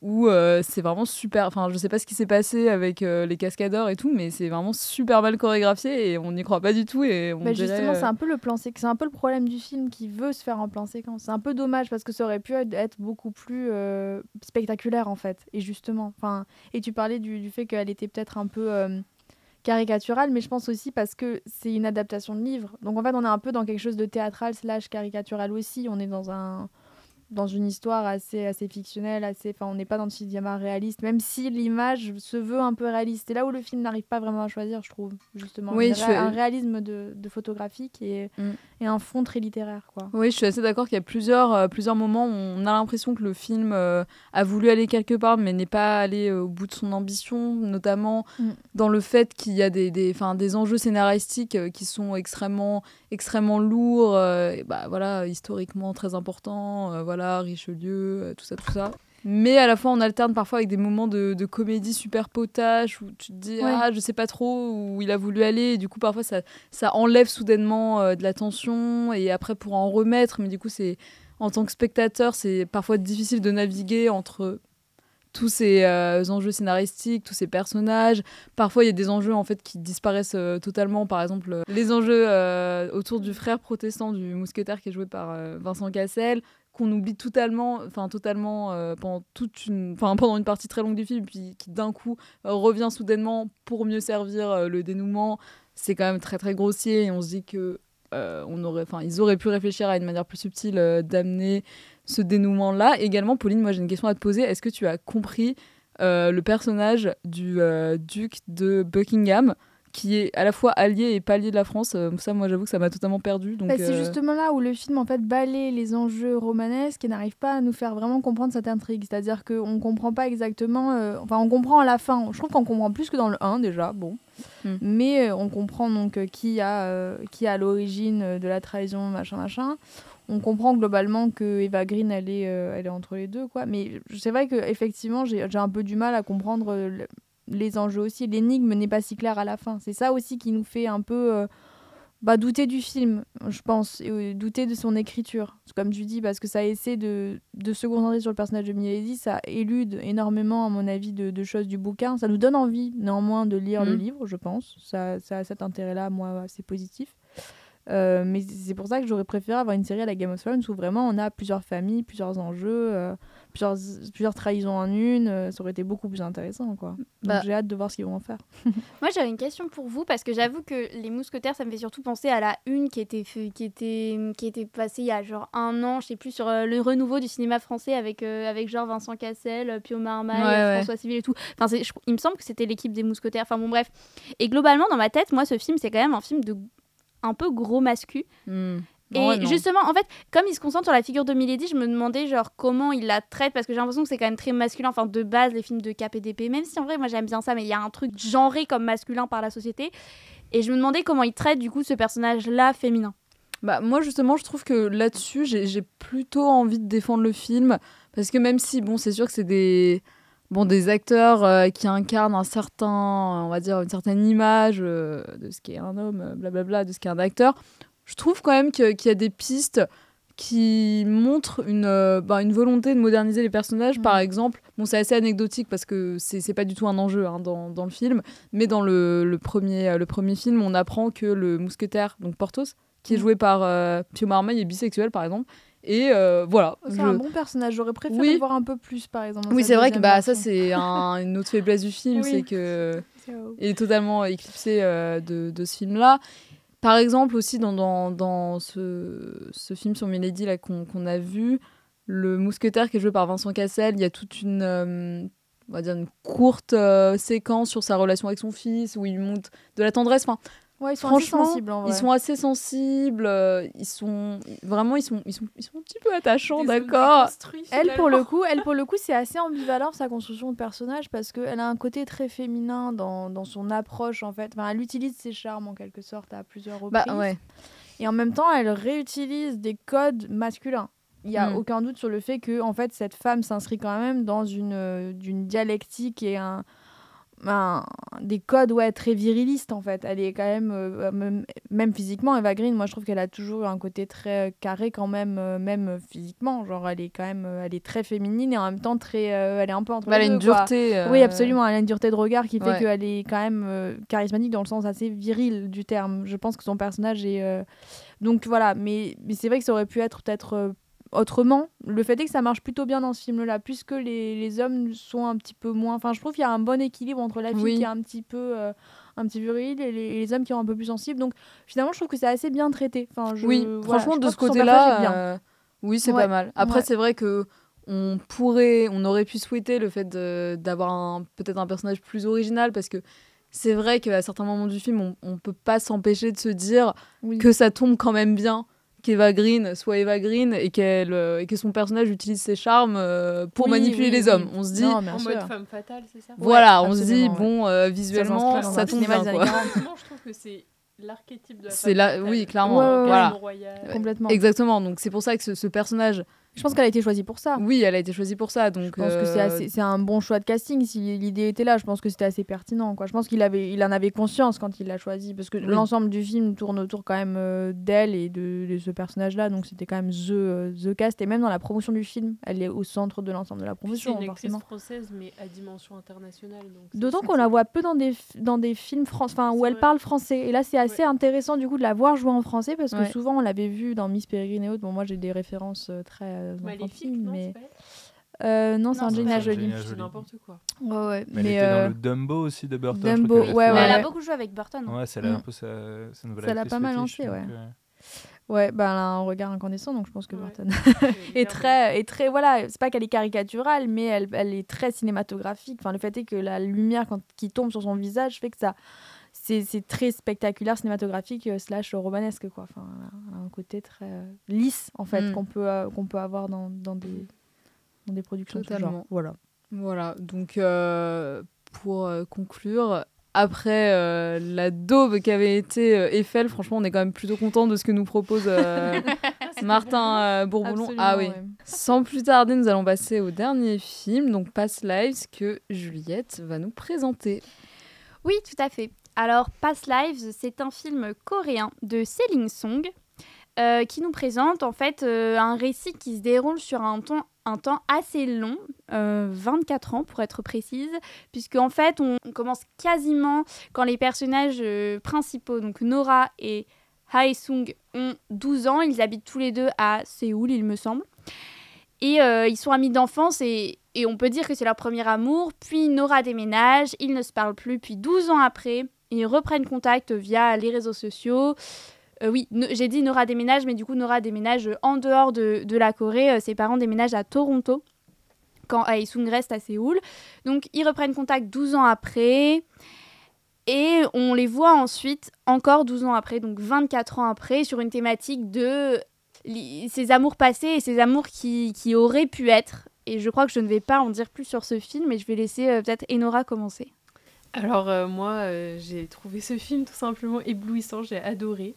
où euh, c'est vraiment super. Enfin, je sais pas ce qui s'est passé avec euh, les cascadeurs et tout, mais c'est vraiment super mal chorégraphié et on n'y croit pas du tout. Et on Bah, justement, euh, c'est un peu le plan c'est un peu le problème du film qui veut se faire en plan séquence. C'est un peu dommage parce que ça aurait pu être- beaucoup plus euh, spectaculaire en fait. Et justement, enfin, et tu parlais du, du fait qu'elle était peut-être un peu caricaturale, mais je pense aussi parce que c'est une adaptation de livre. Donc en fait, on est un peu dans quelque chose de théâtral slash caricatural aussi. On est dans un dans une histoire assez assez fictionnelle, assez enfin on n'est pas dans le cinéma réaliste même si l'image se veut un peu réaliste. C'est là où le film n'arrive pas vraiment à choisir, je trouve, justement. Oui, je un réalisme de, de photographique et, Mm. Et un fond très littéraire quoi. Oui, je suis assez d'accord qu'il y a plusieurs, euh, plusieurs moments où on a l'impression que le film euh, a voulu aller quelque part, mais n'est pas allé euh, au bout de son ambition, notamment Mm. dans le fait qu'il y a des, des, enjeux scénaristiques qui sont extrêmement, extrêmement lourds, et bah, voilà, historiquement très importants, voilà, Richelieu, tout ça, tout ça. Mais à la fois, on alterne parfois avec des moments de, de comédie super potache où tu te dis, Ouais. ah, je sais pas trop où il a voulu aller. Et du coup, parfois, ça, ça enlève soudainement euh, de la tension. Et après, pour en remettre, mais du coup, c'est en tant que spectateur, c'est parfois difficile de naviguer entre tous ces euh, enjeux scénaristiques, tous ces personnages. Parfois, il y a des enjeux en fait qui disparaissent euh, totalement. Par exemple, euh, les enjeux autour du frère protestant du mousquetaire qui est joué par Vincent Cassel qu'on oublie totalement, enfin totalement euh, pendant toute une, enfin pendant une partie très longue du film, puis qui d'un coup revient soudainement pour mieux servir euh, le dénouement. C'est quand même très très grossier et on se dit que euh, on aurait, enfin ils auraient pu réfléchir à une manière plus subtile d'amener ce dénouement-là. Également, Pauline, moi j'ai une question à te poser. Est-ce que tu as compris le personnage du duc de Buckingham? Qui est à la fois allié et pas allié de la France Euh, Ça, moi j'avoue que ça m'a totalement perdu. Donc, Bah, c'est euh, justement là où le film en fait balaye les enjeux romanesques et n'arrive pas à nous faire vraiment comprendre cette intrigue. C'est-à-dire qu'on comprend pas exactement. euh, enfin, on comprend à la fin. Je trouve qu'on comprend plus que dans le 1 déjà. Bon. Mm. Mais on comprend donc qui a qui a l'origine de la trahison, machin, machin. On comprend globalement que Eva Green elle est, euh, elle est entre les deux quoi. Mais c'est vrai que effectivement j'ai j'ai un peu du mal à comprendre les enjeux aussi. L'énigme n'est pas si claire à la fin. C'est ça aussi qui nous fait un peu euh, bah, douter du film, je pense, et euh, douter de son écriture. C'est Comme tu dis, parce que ça essaie de, de se concentrer sur le personnage de Milady, ça élude énormément, à mon avis, de, de choses du bouquin. Ça nous donne envie, néanmoins, de lire le Mhm. livre, je pense. Ça, ça a cet intérêt-là, moi, assez positif. Euh, mais c'est pour ça que j'aurais préféré avoir une série à la Game of Thrones où vraiment on a plusieurs familles, plusieurs enjeux, plusieurs, plusieurs trahisons en une. euh, ça aurait été beaucoup plus intéressant, quoi. Donc Bah. j'ai hâte de voir ce qu'ils vont en faire. Moi, j'avais une question pour vous parce que j'avoue que les mousquetaires, ça me fait surtout penser à la une qui était, fait- qui était, qui était passée il y a genre un an, je sais plus, sur euh, le renouveau du cinéma français avec, euh, avec genre Vincent Cassel, euh, Pio Marmaille, Ouais, ouais. François Civil et tout. Enfin, c'est- je- il me semble que c'était l'équipe des mousquetaires. Enfin, bon, bref. Et globalement, dans ma tête, moi, ce film, c'est quand même un film de un peu gros mascu. Et Ouais, justement, en fait, comme il se concentre sur la figure de Milady, je me demandais genre comment il la traite parce que j'ai l'impression que c'est quand même très masculin. Enfin, de base, les films de d'épée, même si en vrai, moi j'aime bien ça, mais il y a un truc genré comme masculin par la société. Et je me demandais comment il traite du coup ce personnage-là féminin. Bah, moi, justement, je trouve que là-dessus, j'ai j'ai plutôt envie de défendre le film. Parce que même si, bon, c'est sûr que c'est des, bon, des acteurs euh, qui incarnent un certain, on va dire, une certaine image euh, de ce qu'est un homme, euh, blablabla, de ce qu'est un acteur, je trouve quand même qu'il y a des pistes qui montrent une, euh, bah, une volonté de moderniser les personnages. Mm. Par exemple, bon, c'est assez anecdotique parce que c'est pas du tout un enjeu hein, dans, dans le film, mais dans le, le premier, le premier film, on apprend que le mousquetaire, donc Porthos, qui est Mm. joué par euh, Pio Marmaille, est bisexuel par exemple. Et euh, voilà. C'est je- un bon personnage. J'aurais préféré Oui. le voir un peu plus, par exemple. Oui, c'est vrai que bah, ça, c'est un- une autre faiblesse du film, Oui. c'est que C'est- est totalement éclipsé euh, de, de ce film-là. Par exemple, aussi dans, dans, dans ce, ce film sur Milady là, qu'on a vu, le mousquetaire qui est joué par Vincent Cassel, il y a toute une, euh, on va dire une courte euh, séquence sur sa relation avec son fils, où il monte de la tendresse. Enfin, Ouais, ils sont assez Franchement, sensibles en vrai. Ils sont assez sensibles, euh, ils sont vraiment ils sont ils sont ils sont un petit peu attachants, d'accord. Elle pour le coup, elle pour le coup, c'est assez ambivalent sa construction de personnage parce qu'elle a un côté très féminin dans, dans son approche en fait. Enfin, elle utilise ses charmes en quelque sorte à plusieurs reprises. Bah ouais. Et en même temps, elle réutilise des codes masculins. Il y a Mm. aucun doute sur le fait que en fait cette femme s'inscrit quand même dans une euh, d'une dialectique et un, un- des codes ouais très virilistes en fait. Elle est quand même euh, même, même physiquement Eva Green, moi je trouve qu'elle a toujours un côté très euh, carré quand même euh, même euh, physiquement, genre elle est quand même euh, elle est très féminine et en même temps très euh, elle est un peu entre Bah, elle a une quoi. dureté. euh, Oui, absolument. Elle a une dureté de regard qui fait Ouais. qu'elle est quand même euh, charismatique dans le sens assez viril du terme. Je pense que son personnage est. euh, Donc voilà, mais, mais c'est vrai que ça aurait pu être peut-être euh, autrement. Le fait est que ça marche plutôt bien dans ce film-là, puisque les, les hommes sont un petit peu moins. Enfin, je trouve qu'il y a un bon équilibre entre la fille Oui. qui est un petit peu. euh, un petit viril et les, et les hommes qui sont un peu plus sensibles. Donc finalement, je trouve que c'est assez bien traité. Enfin, je- Oui, voilà, franchement, je de ce côté-là, euh, oui, c'est Ouais, pas mal. Après, ouais. c'est vrai que on pourrait, on aurait pu souhaiter le fait d'avoir peut-être un personnage plus original parce que c'est vrai qu'à certains moments du film, on, on peut pas s'empêcher de se dire Oui. que ça tombe quand même bien qu'Eva Green soit Eva Green et, qu'elle, euh, et que son personnage utilise ses charmes euh, pour Oui, manipuler oui, les oui. hommes. On se dit, Non, En sûr. mode femme fatale, c'est ça? Voilà, Ouais, on se dit, absolument, bon, euh, Ça visuellement, ça, un tombe bien. des années Quoi. 40. Effectivement, je trouve que c'est l'archétype de la C'est femme là- fatale. oui, clairement, Ouais, ouais, ouais. voilà. Royale. Complètement. Exactement, donc c'est pour ça que ce, ce personnage, Je pense qu'elle a été choisie pour ça. oui, elle a été choisie pour ça. Donc, Je pense que c'est euh, assez- c'est un bon choix de casting. Si l'idée était là, je pense que c'était assez pertinent. Quoi. Je pense qu'il avait, il en avait conscience quand il l'a choisi, parce que Oui. l'ensemble du film tourne autour quand même euh, d'elle et de, de ce personnage-là. Donc c'était quand même the, euh, the cast. Et même dans la promotion du film, elle est au centre de l'ensemble de la Puis C'est promotion, une actrice forcément. française, mais à dimension internationale. D'autant qu'on la voit peu dans des, dans des films France, enfin, où elle vrai. parle français. Et là, c'est assez intéressant du coup de la voir jouer en français parce que Ouais. souvent on l'avait vu dans Miss Peregrine et autres. Bon, moi j'ai des références très euh, Maléfique, non, mais euh, non, c'est Angelina Jolie. C'est n'importe quoi. Ouais, ouais. Mais, Mais, elle était euh, dans le Dumbo aussi de Burton. Dumbo, ouais, Mais elle ouais. a beaucoup joué avec Burton. hein. Ouais, c'est Mm. un peu sa, sa nouvelle Ça l'a pas mal lancé, ouais. euh, Ouais, ben elle a un regard incandescent, donc je pense que Ouais. Burton est très, est très, voilà, c'est pas qu'elle est caricaturale, mais elle, elle est très cinématographique. Enfin, le fait est que la lumière quand, qui tombe sur son visage fait que ça, c'est très spectaculaire, cinématographique euh, slash romanesque, quoi. Enfin, un côté très euh, lisse en fait Mm. qu'on peut, euh, qu'on peut avoir dans, dans des, dans des productions de ce genre. Voilà. Voilà, donc euh, pour conclure, après euh, la daube qu'avait été euh, Eiffel, franchement, on est quand même plutôt content de ce que nous propose euh, Martin euh, Bourboulon. Absolument, Ah oui. ouais. Sans plus tarder, nous allons passer au dernier film, donc Past Lives, que Juliette va nous présenter. Oui, tout à fait. Alors, Past Lives, c'est un film coréen de Seling Song euh, qui nous présente en fait euh, un récit qui se déroule sur un temps, assez long, euh, 24 ans pour être précise, puisque en fait on, commence quasiment quand les personnages euh, principaux, donc Nora et Hae Sung, ont 12 ans. Ils habitent tous les deux à Séoul, il me semble. Et ils sont amis d'enfance et, et on peut dire que c'est leur premier amour. Puis Nora déménage, ils ne se parlent plus. Puis 12 ans après, ils reprennent contact via les réseaux sociaux. Euh, oui, j'ai dit Nora déménage, mais du coup Nora déménage en dehors de, la Corée. Euh, Ses parents déménagent à Toronto quand Aesung reste à Séoul. Donc ils reprennent contact 12 ans après. Et on les voit ensuite encore 12 ans après, donc 24 ans après, sur une thématique de ces amours passés et ces amours qui, auraient pu être. Et je crois que je ne vais pas en dire plus sur ce film, mais je vais laisser euh, peut-être Enora commencer. Alors euh, moi, euh, j'ai trouvé ce film tout simplement éblouissant, j'ai adoré.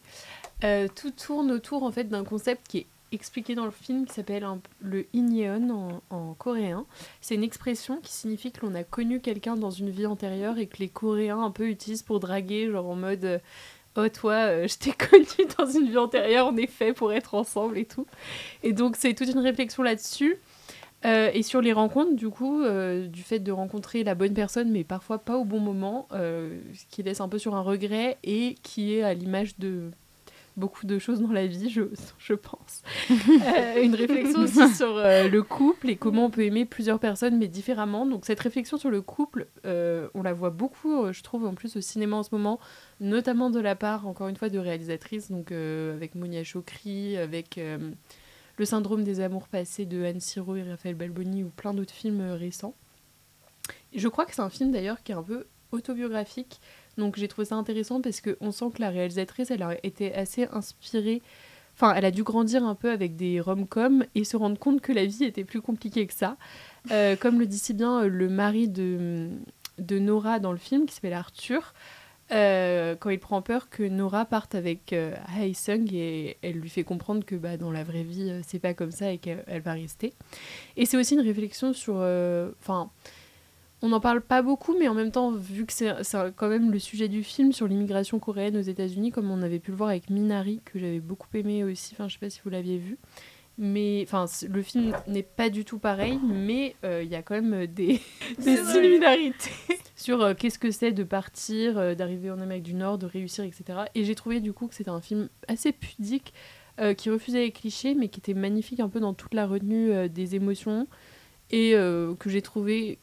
Euh, tout tourne autour en fait d'un concept qui est expliqué dans le film qui s'appelle le inyeon en, en coréen. C'est une expression qui signifie que l'on a connu quelqu'un dans une vie antérieure et que les Coréens un peu utilisent pour draguer, genre en mode oh toi, je t'ai connu dans une vie antérieure, on est fait pour être ensemble et tout. Et donc c'est toute une réflexion là-dessus. Euh, et sur les rencontres, du coup, euh, du fait de rencontrer la bonne personne, mais parfois pas au bon moment, euh, ce qui laisse un peu sur un regret et qui est à l'image de beaucoup de choses dans la vie, je, je pense. Une réflexion aussi sur le couple et comment on peut aimer plusieurs personnes, mais différemment. Donc cette réflexion sur le couple, on la voit beaucoup, je trouve, en plus au cinéma en ce moment, notamment de la part, encore une fois, de réalisatrices, donc avec Monia Chokri, avec... le syndrome des amours passés de Anne Siro et Raphaël Balboni ou plein d'autres films euh, récents. Je crois que c'est un film d'ailleurs qui est un peu autobiographique Donc j'ai trouvé ça intéressant parce qu'on sent que la réalisatrice, elle a été assez inspirée. Enfin, elle a dû grandir un peu avec des rom-coms et se rendre compte que la vie était plus compliquée que ça. Euh, comme le dit si bien euh, le mari de, de Nora dans le film, qui s'appelle Arthur, euh, quand il prend peur que Nora parte avec euh, Hae Sung et elle lui fait comprendre que bah, dans la vraie vie, euh, c'est pas comme ça et qu'elle elle va rester. Et c'est aussi une réflexion sur. euh, Enfin. on n'en parle pas beaucoup, mais en même temps, vu que c'est c'est quand même le sujet du film sur l'immigration coréenne aux États-Unis, comme on avait pu le voir avec Minari, que j'avais beaucoup aimé aussi. Enfin, je sais pas si vous l'aviez vu. Mais enfin, le film n'est pas du tout pareil, mais euh, il y a quand même des, des similarités sur euh, qu'est-ce que c'est de partir, euh, d'arriver en Amérique du Nord, de réussir, etc. Et j'ai trouvé du coup que c'était un film assez pudique, qui refusait les clichés, mais qui était magnifique un peu dans toute la retenue des émotions, et que j'ai trouvé...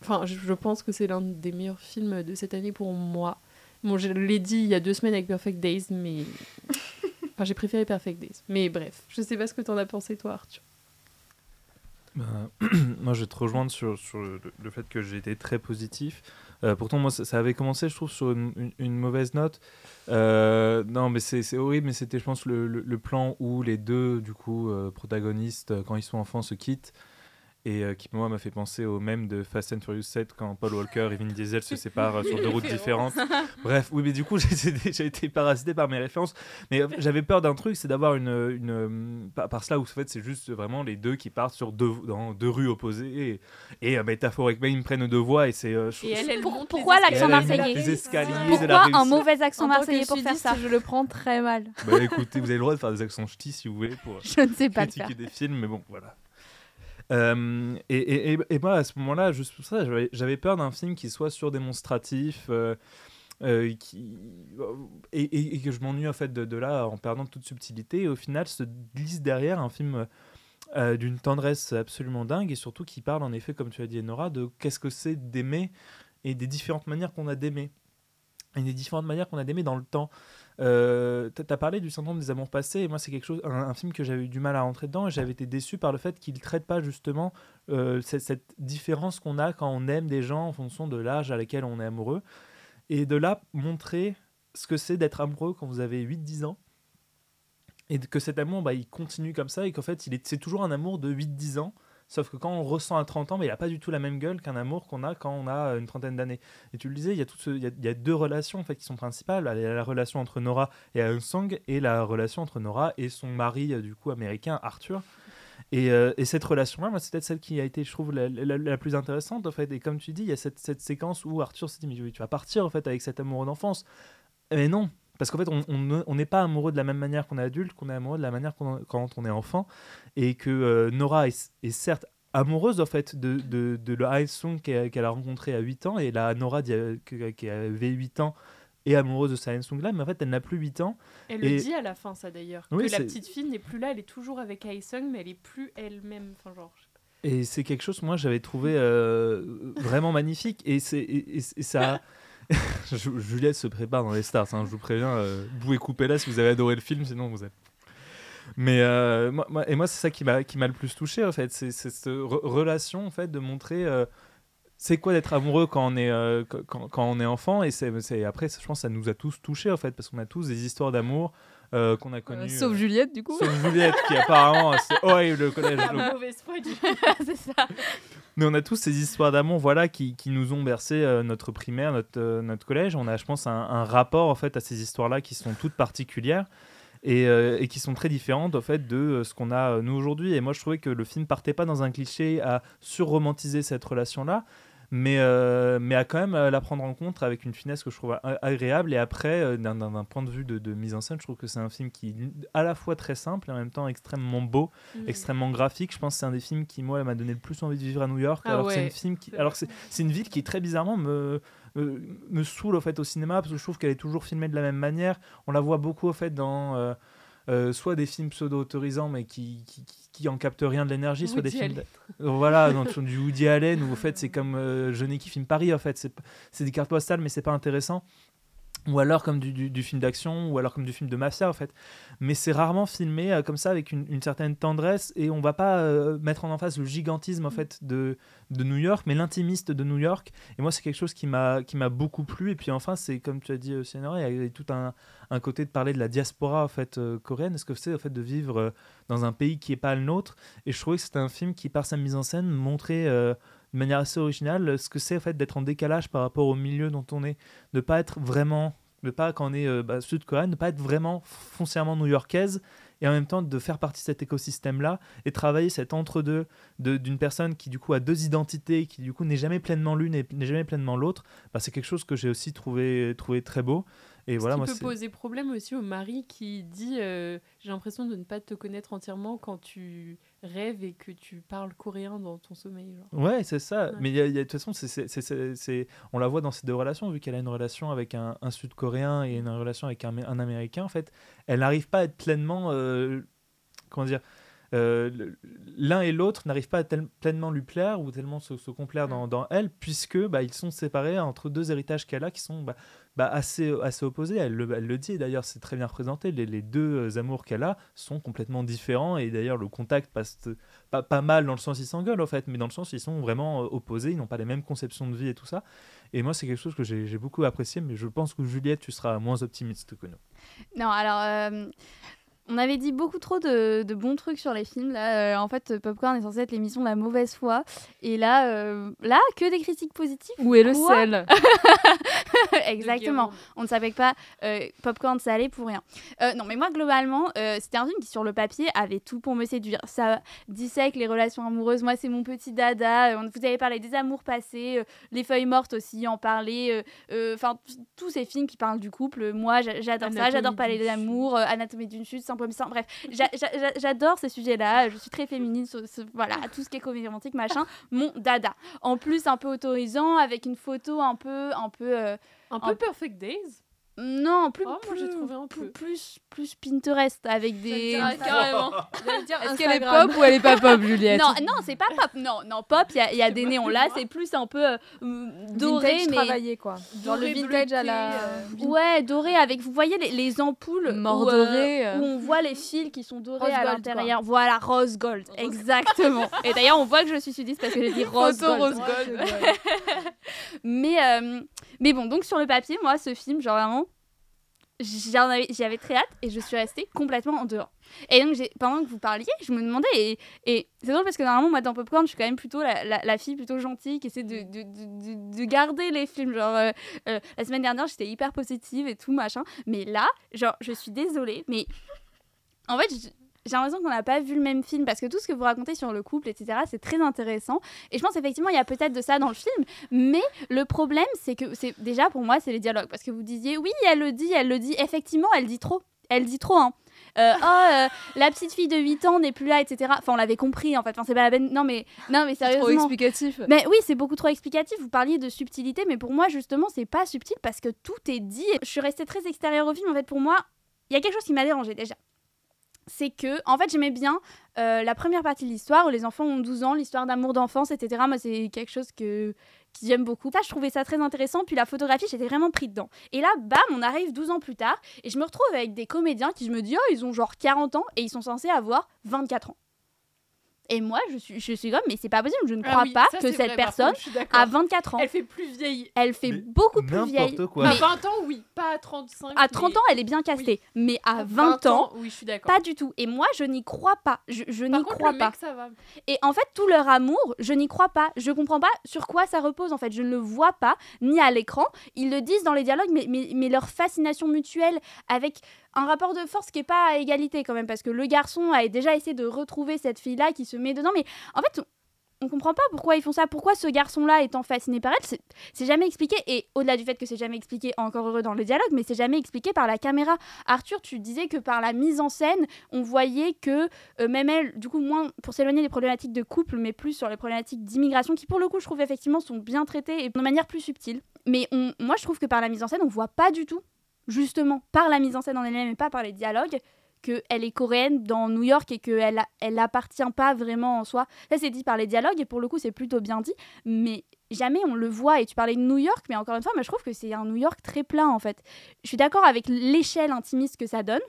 Enfin, je, je pense que c'est l'un des meilleurs films de cette année pour moi. Bon, je l'ai dit il y a deux semaines avec Perfect Days, mais... Enfin, j'ai préféré Perfect Days. Mais bref, je sais pas ce que t'en as pensé, toi, Arthur. Ben, moi, je vais te rejoindre sur, sur le, fait que j'ai été très positif. Euh, pourtant, moi, ça, avait commencé, je trouve, sur une, mauvaise note. Euh, non, mais c'est horrible, mais c'était, je pense, le, le- plan où les deux, du coup, euh, protagonistes, quand ils sont enfants, se quittent. Et euh, qui, moi, m'a fait penser au même de Fast and Furious 7 quand Paul Walker et Vin Diesel se séparent euh, sur deux routes différentes. Bref, oui, mais du coup, j'ai été- parasité par mes références. Mais euh, j'avais peur d'un truc, c'est d'avoir une, une euh, par, par cela où en fait c'est juste vraiment les deux qui partent sur deux dans deux rues opposées et, et euh, métaphoriquement ils me prennent deux voies et c'est euh, Pour- pourquoi l'accent marseillais les escaliers de la Pourquoi un mauvais accent marseillais pour faire ça je le prends très mal. Bah écoutez, vous avez le droit de faire des accents ch'tis si vous voulez pour Je ne sais pas le faire. critiquer des films, mais bon, voilà. Euh, et, et, et, moi, à ce moment-là, juste pour ça, j'avais- peur d'un film qui soit surdémonstratif, euh, euh, et, que je m'ennuie en fait de, de là en perdant toute subtilité. Et au final, se glisse derrière un film d'une tendresse absolument dingue et surtout qui parle en effet, comme tu as dit, Nora, de qu'est-ce que c'est d'aimer et des différentes manières qu'on a d'aimer. Et des différentes manières qu'on a d'aimer dans le temps. Euh, t'as- parlé du syndrome des amours passés, et moi c'est quelque chose, un, film que j'avais eu du mal à rentrer dedans, et j'avais été déçu par le fait qu'il traite pas justement euh, cette, différence qu'on a quand on aime des gens en fonction de l'âge à laquelle on est amoureux, et de là montrer ce que c'est d'être amoureux quand vous avez 8-10 ans, et que cet amour, bah, il continue comme ça, et qu'en fait il est- c'est toujours un amour de 8-10 ans, Sauf que quand on ressent à 30 ans, mais il n'a pas du tout la même gueule qu'un amour qu'on a quand on a euh, une trentaine d'années. Et tu le disais, il y a, tout ce- il y a, deux relations en fait, qui sont principales. Il y a la relation entre Nora et Aung Song et la relation entre Nora et son mari euh, du coup américain, Arthur. Et, euh, et cette relation-là, c'est peut-être celle qui a été, je trouve, la, la- la plus intéressante en fait. Et comme tu dis, il y a cette, cette séquence où Arthur se dit mais tu vas partir en fait avec cet amoureux d'enfance. Mais non, parce qu'en fait, on- on ne- on n'est pas amoureux de la même manière qu'on est adulte, qu'on est amoureux de la manière qu'on quand on est enfant, et que euh, Nora est, est certes amoureuse en fait de, de, de le qu'elle qu'elle a rencontré à 8 ans, et la Nora que- qui avait 8 ans est amoureuse de sa Hae Sung là, mais en fait, elle n'a plus 8 ans. Elle Et- le dit à la fin, ça d'ailleurs. Oui, que la petite fille n'est plus là, elle est toujours avec Hae Sung, mais elle est plus elle-même. Enfin, genre. Et c'est quelque chose moi j'avais trouvé euh, vraiment magnifique. Et, c'est, et, et- et ça. Ju- Juliette se prépare dans les stars, hein, je vous préviens. Euh, couper là si vous avez adoré le film, sinon vous êtes. Mais euh, moi, et moi, c'est ça qui m'a, le plus touché en fait. C'est, cette re- relation en fait de montrer. euh, c'est quoi d'être amoureux quand on est, euh, quand, on est enfant et c'est- après je pense que ça nous a tous touchés en fait parce qu'on a tous des histoires d'amour euh, qu'on a connues sauf euh, Juliette, du coup. sauf Juliette qui apparemment c'est horrible le collège La mauvaise foi du. c'est ça. mais on a tous ces histoires d'amour voilà, qui, qui nous ont bercé euh, notre primaire, notre, euh, notre collège. On a, je pense, un, un rapport en fait, à ces histoires-là qui sont toutes particulières et, euh, et qui sont très différentes en fait, de euh, ce qu'on a euh, nous aujourd'hui. Et moi, je trouvais que le film partait pas dans un cliché à surromantiser cette relation-là. Mais, euh, mais à quand même euh, la prendre en compte avec une finesse que je trouve agréable. Et après, euh, d'un- point de vue de, de mise en scène, je trouve que c'est un film qui est à la fois très simple et en même temps extrêmement beau Mm. extrêmement graphique. Je pense que c'est un des films qui, moi, m'a donné le plus envie de vivre à New York. Ah alors c'est ouais. une C'est une ville qui très bizarrement me me, me saoule au fait au cinéma parce que je trouve qu'elle est toujours filmée de la même manière. On la voit beaucoup au fait dans euh, euh, soit des films pseudo-autorisants mais qui, qui, qui, en captent rien de l'énergie, soit des films d- voilà sur du Woody Allen où au fait c'est comme euh, Je n'ai qui filme Paris en fait c'est des cartes postales mais c'est pas intéressant. Ou alors comme du, du- du film d'action, ou alors comme du film de mafia en fait. Mais c'est rarement filmé euh, comme ça avec une, une certaine tendresse et on va pas euh, mettre en emphase le gigantisme en fait de, de New York, mais l'intimiste de New York. Et moi c'est quelque chose qui m'a qui m'a beaucoup plu. Et puis enfin c'est comme tu as dit, euh, il y a tout un, un côté de parler de la diaspora en fait euh, coréenne. Est-ce que c'est en fait de vivre dans un pays qui est pas le nôtre? Et je trouvais que c'était un film qui par sa mise en scène montrait de manière assez originale ce que c'est en fait d'être en décalage par rapport au milieu dont on est de pas être vraiment de pas quand on est euh, bah, sud-coréenne de pas être vraiment foncièrement new-yorkaise et en même temps de faire partie de cet écosystème là et travailler cet entre-deux de- d'une personne qui du coup a deux identités qui du coup n'est jamais pleinement l'une et n'est jamais pleinement l'autre bah, c'est quelque chose que j'ai aussi trouvé trouvé très beau. Et Ce voilà qui moi peut poser problème aussi au mari qui dit euh, J'ai l'impression de ne pas te connaître entièrement quand tu rêves et que tu parles coréen dans ton sommeil. Genre. Ouais, c'est ça. Ouais. Mais y a- il y a- de toute façon, c'est- on la voit dans ces deux relations, vu qu'elle a une relation avec un, un Sud-Coréen et une relation avec un, un Américain, en fait, elle n'arrive pas à être pleinement, euh, comment dire, euh, l'un et l'autre n'arrivent pas à pleinement lui plaire ou tellement se, se complaire dans, dans elle, puisque bah, ils sont séparés entre deux héritages qu'elle a qui sont bah, bah, assez, assez opposés. Elle le, elle le dit, d'ailleurs, c'est très bien représenté. Les, les deux euh, amours qu'elle a sont complètement différents, et d'ailleurs, le contact passe pas, pas mal dans le sens ils s'engueulent, en fait, mais dans le sens ils sont vraiment euh, opposés, ils n'ont pas les mêmes conceptions de vie et tout ça. Et moi, c'est quelque chose que j'ai j'ai beaucoup apprécié, mais je pense que Juliette, tu seras moins optimiste que nous. Non, alors, euh, on avait dit beaucoup trop de, de bons trucs sur les films. Là, Euh, en fait, Popcorn est censé être l'émission de la mauvaise foi. Et là, euh, là, que des critiques positives. Où est le Quoi sel? Exactement. On ne savait pas euh, Popcorn salé pour rien. Euh, non, mais moi, globalement, c'était un film qui, sur le papier, avait tout pour me séduire. Ça dissèque les relations amoureuses. Moi, c'est mon petit dada. On- Vous avez parlé des amours passés, Les Feuilles Mortes aussi, en parler. Enfin, tous ces films qui parlent du couple. Moi, j'a- j'adore ça. J'adore parler d'une d'amour, euh, Anatomie d'une chute, Sans. Bref, j'a- j'a- j'a- j'adore ces sujets-là. Je suis très féminine. ce- voilà, tout ce qui est comédie romantique, machin. Mon dada. En plus, un peu autorisant, avec une photo un peu. Un peu euh, Un peu Un- Perfect Days. Non, plus, Oh, plus, j'ai trouvé un plus, peu. plus, plus Pinterest avec des. Ah, carrément. Est-ce qu'elle est pop ou elle est pas pop, Juliette Non, non, c'est pas pop. Non, non, pop, il y a, il y a des néons. Là, c'est plus un peu euh, doré, Vintage mais. travaillé quoi. Genre le vintage à la. euh, Ouais, doré avec, vous voyez les, les ampoules où, Mordorées, euh. où on voit les fils qui sont dorés Rose à gold, l'intérieur. Voilà, rose gold, exactement. Et d'ailleurs, on voit que je suis sudiste parce que j'ai dit rose Photo gold. rose gold. Mais, euh, mais bon, donc sur le papier, moi, ce film, genre vraiment, j'y avais très hâte et je suis restée complètement en dehors. Et donc, pendant que vous parliez, je me demandais, et, c'est drôle parce que normalement, moi, dans Popcorn, je suis quand même plutôt la, fille plutôt gentille qui essaie de, de, de- de- de garder les films. Genre, euh, euh, la semaine dernière, j'étais hyper positive et tout, machin. Mais là, genre, je suis désolée, mais en fait, j- j'ai l'impression qu'on n'a pas vu le même film parce que tout ce que vous racontez sur le couple, etc., c'est très intéressant. Et je pense effectivement, il y a peut-être de ça dans le film. Mais le problème, c'est que c'est déjà pour moi, c'est les dialogues. Parce que vous disiez, oui, elle le dit, elle le dit. Effectivement, elle dit trop. Elle dit trop, hein. Euh, oh, euh, la petite fille de 8 ans n'est plus là, etc. Enfin, on l'avait compris, en fait. Enfin, c'est pas la peine. Non, mais, non, mais Trop sérieusement. explicatif. Mais oui, c'est beaucoup trop explicatif. Vous parliez de subtilité, mais pour moi, justement, c'est pas subtil parce que tout est dit. Je suis restée très extérieure au film. En fait, pour moi, il y a quelque chose qui m'a dérangée déjà. C'est que, en fait, j'aimais bien euh, la première partie de l'histoire où les enfants ont 12 ans, l'histoire d'amour d'enfance, etc. Moi, c'est quelque chose que, j'aime beaucoup. Ça, je trouvais ça très intéressant. Puis la photographie, j'étais vraiment pris dedans. Et là, bam, on arrive 12 ans plus tard et je me retrouve avec des comédiens qui, je me dis, oh, ils ont genre 40 ans et ils sont censés avoir 24 ans. Et moi, je suis, je suis comme, mais c'est pas possible, je ne Ah crois oui, pas ça, que cette vrai, personne a 24 ans. Elle fait plus vieille. Elle fait Mais beaucoup plus vieille. quoi. À 20 ans, oui. Pas à 35. À 30 mais ans, elle est bien castée. Mais à à 20 ans, oui, je suis d'accord. pas du tout. Et moi, je n'y crois pas. Je, n'y contre, crois le pas. mec, ça va. Et en fait, tout leur amour, je n'y crois pas. Je comprends pas sur quoi ça repose. En fait, je ne le vois pas, ni à l'écran. Ils le disent dans les dialogues, mais, mais, mais leur fascination mutuelle avec un rapport de force qui est pas à égalité quand même, parce que le garçon a déjà essayé de retrouver cette fille-là qui se met dedans. Mais en fait, on, comprend pas pourquoi ils font ça. Pourquoi ce garçon-là étant fasciné par elle, c'est- jamais expliqué. Et au-delà du fait que c'est jamais expliqué, encore heureux dans le dialogue, mais c'est jamais expliqué par la caméra. Arthur, tu disais que par la mise en scène, on voyait que euh, même elle, du coup, moins pour s'éloigner des problématiques de couple, mais plus sur les problématiques d'immigration, qui pour le coup, je trouve effectivement sont bien traitées et de manière plus subtile. Mais moi, je trouve que par la mise en scène, on voit pas du tout, justement, par la mise en scène en elle-même et pas par les dialogues, qu'elle est coréenne dans New York et qu'elle elle appartient pas vraiment en soi. Ça, c'est dit par les dialogues et pour le coup, c'est plutôt bien dit. Mais jamais on le voit. Et tu parlais de New York, mais encore une fois, moi, je trouve que c'est un New York très plein en fait. Je suis d'accord avec l'échelle intimiste que ça donne,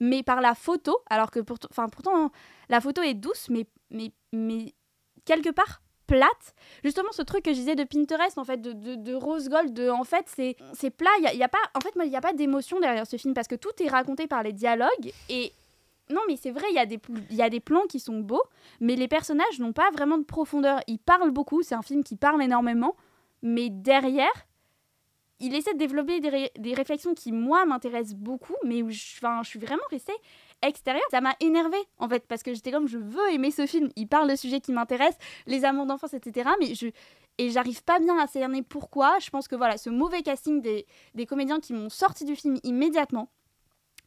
mais par la photo, alors que pour, pourtant, la photo est douce, mais, mais, mais quelque part plate. Justement, ce truc que je disais de Pinterest, en fait, de, de, rose gold, de, en fait, c'est, plat. Il y a, y a, pas, en fait, il n'y a pas d'émotion derrière ce film parce que tout est raconté par les dialogues et non, mais c'est vrai, il y, a des, y a des plans qui sont beaux, mais les personnages n'ont pas vraiment de profondeur. Ils parlent beaucoup, c'est un film qui parle énormément, mais derrière, il essaie de développer des, des réflexions qui, moi, m'intéressent beaucoup, mais où je, je suis vraiment restée extérieure. Ça m'a énervée, en fait, parce que j'étais comme, je veux aimer ce film. Il parle de sujets qui m'intéressent, les amours d'enfance, etc. Mais je... Et j'arrive pas bien à cerner pourquoi. Je pense que voilà, ce mauvais casting des, des comédiens qui m'ont sorti du film immédiatement,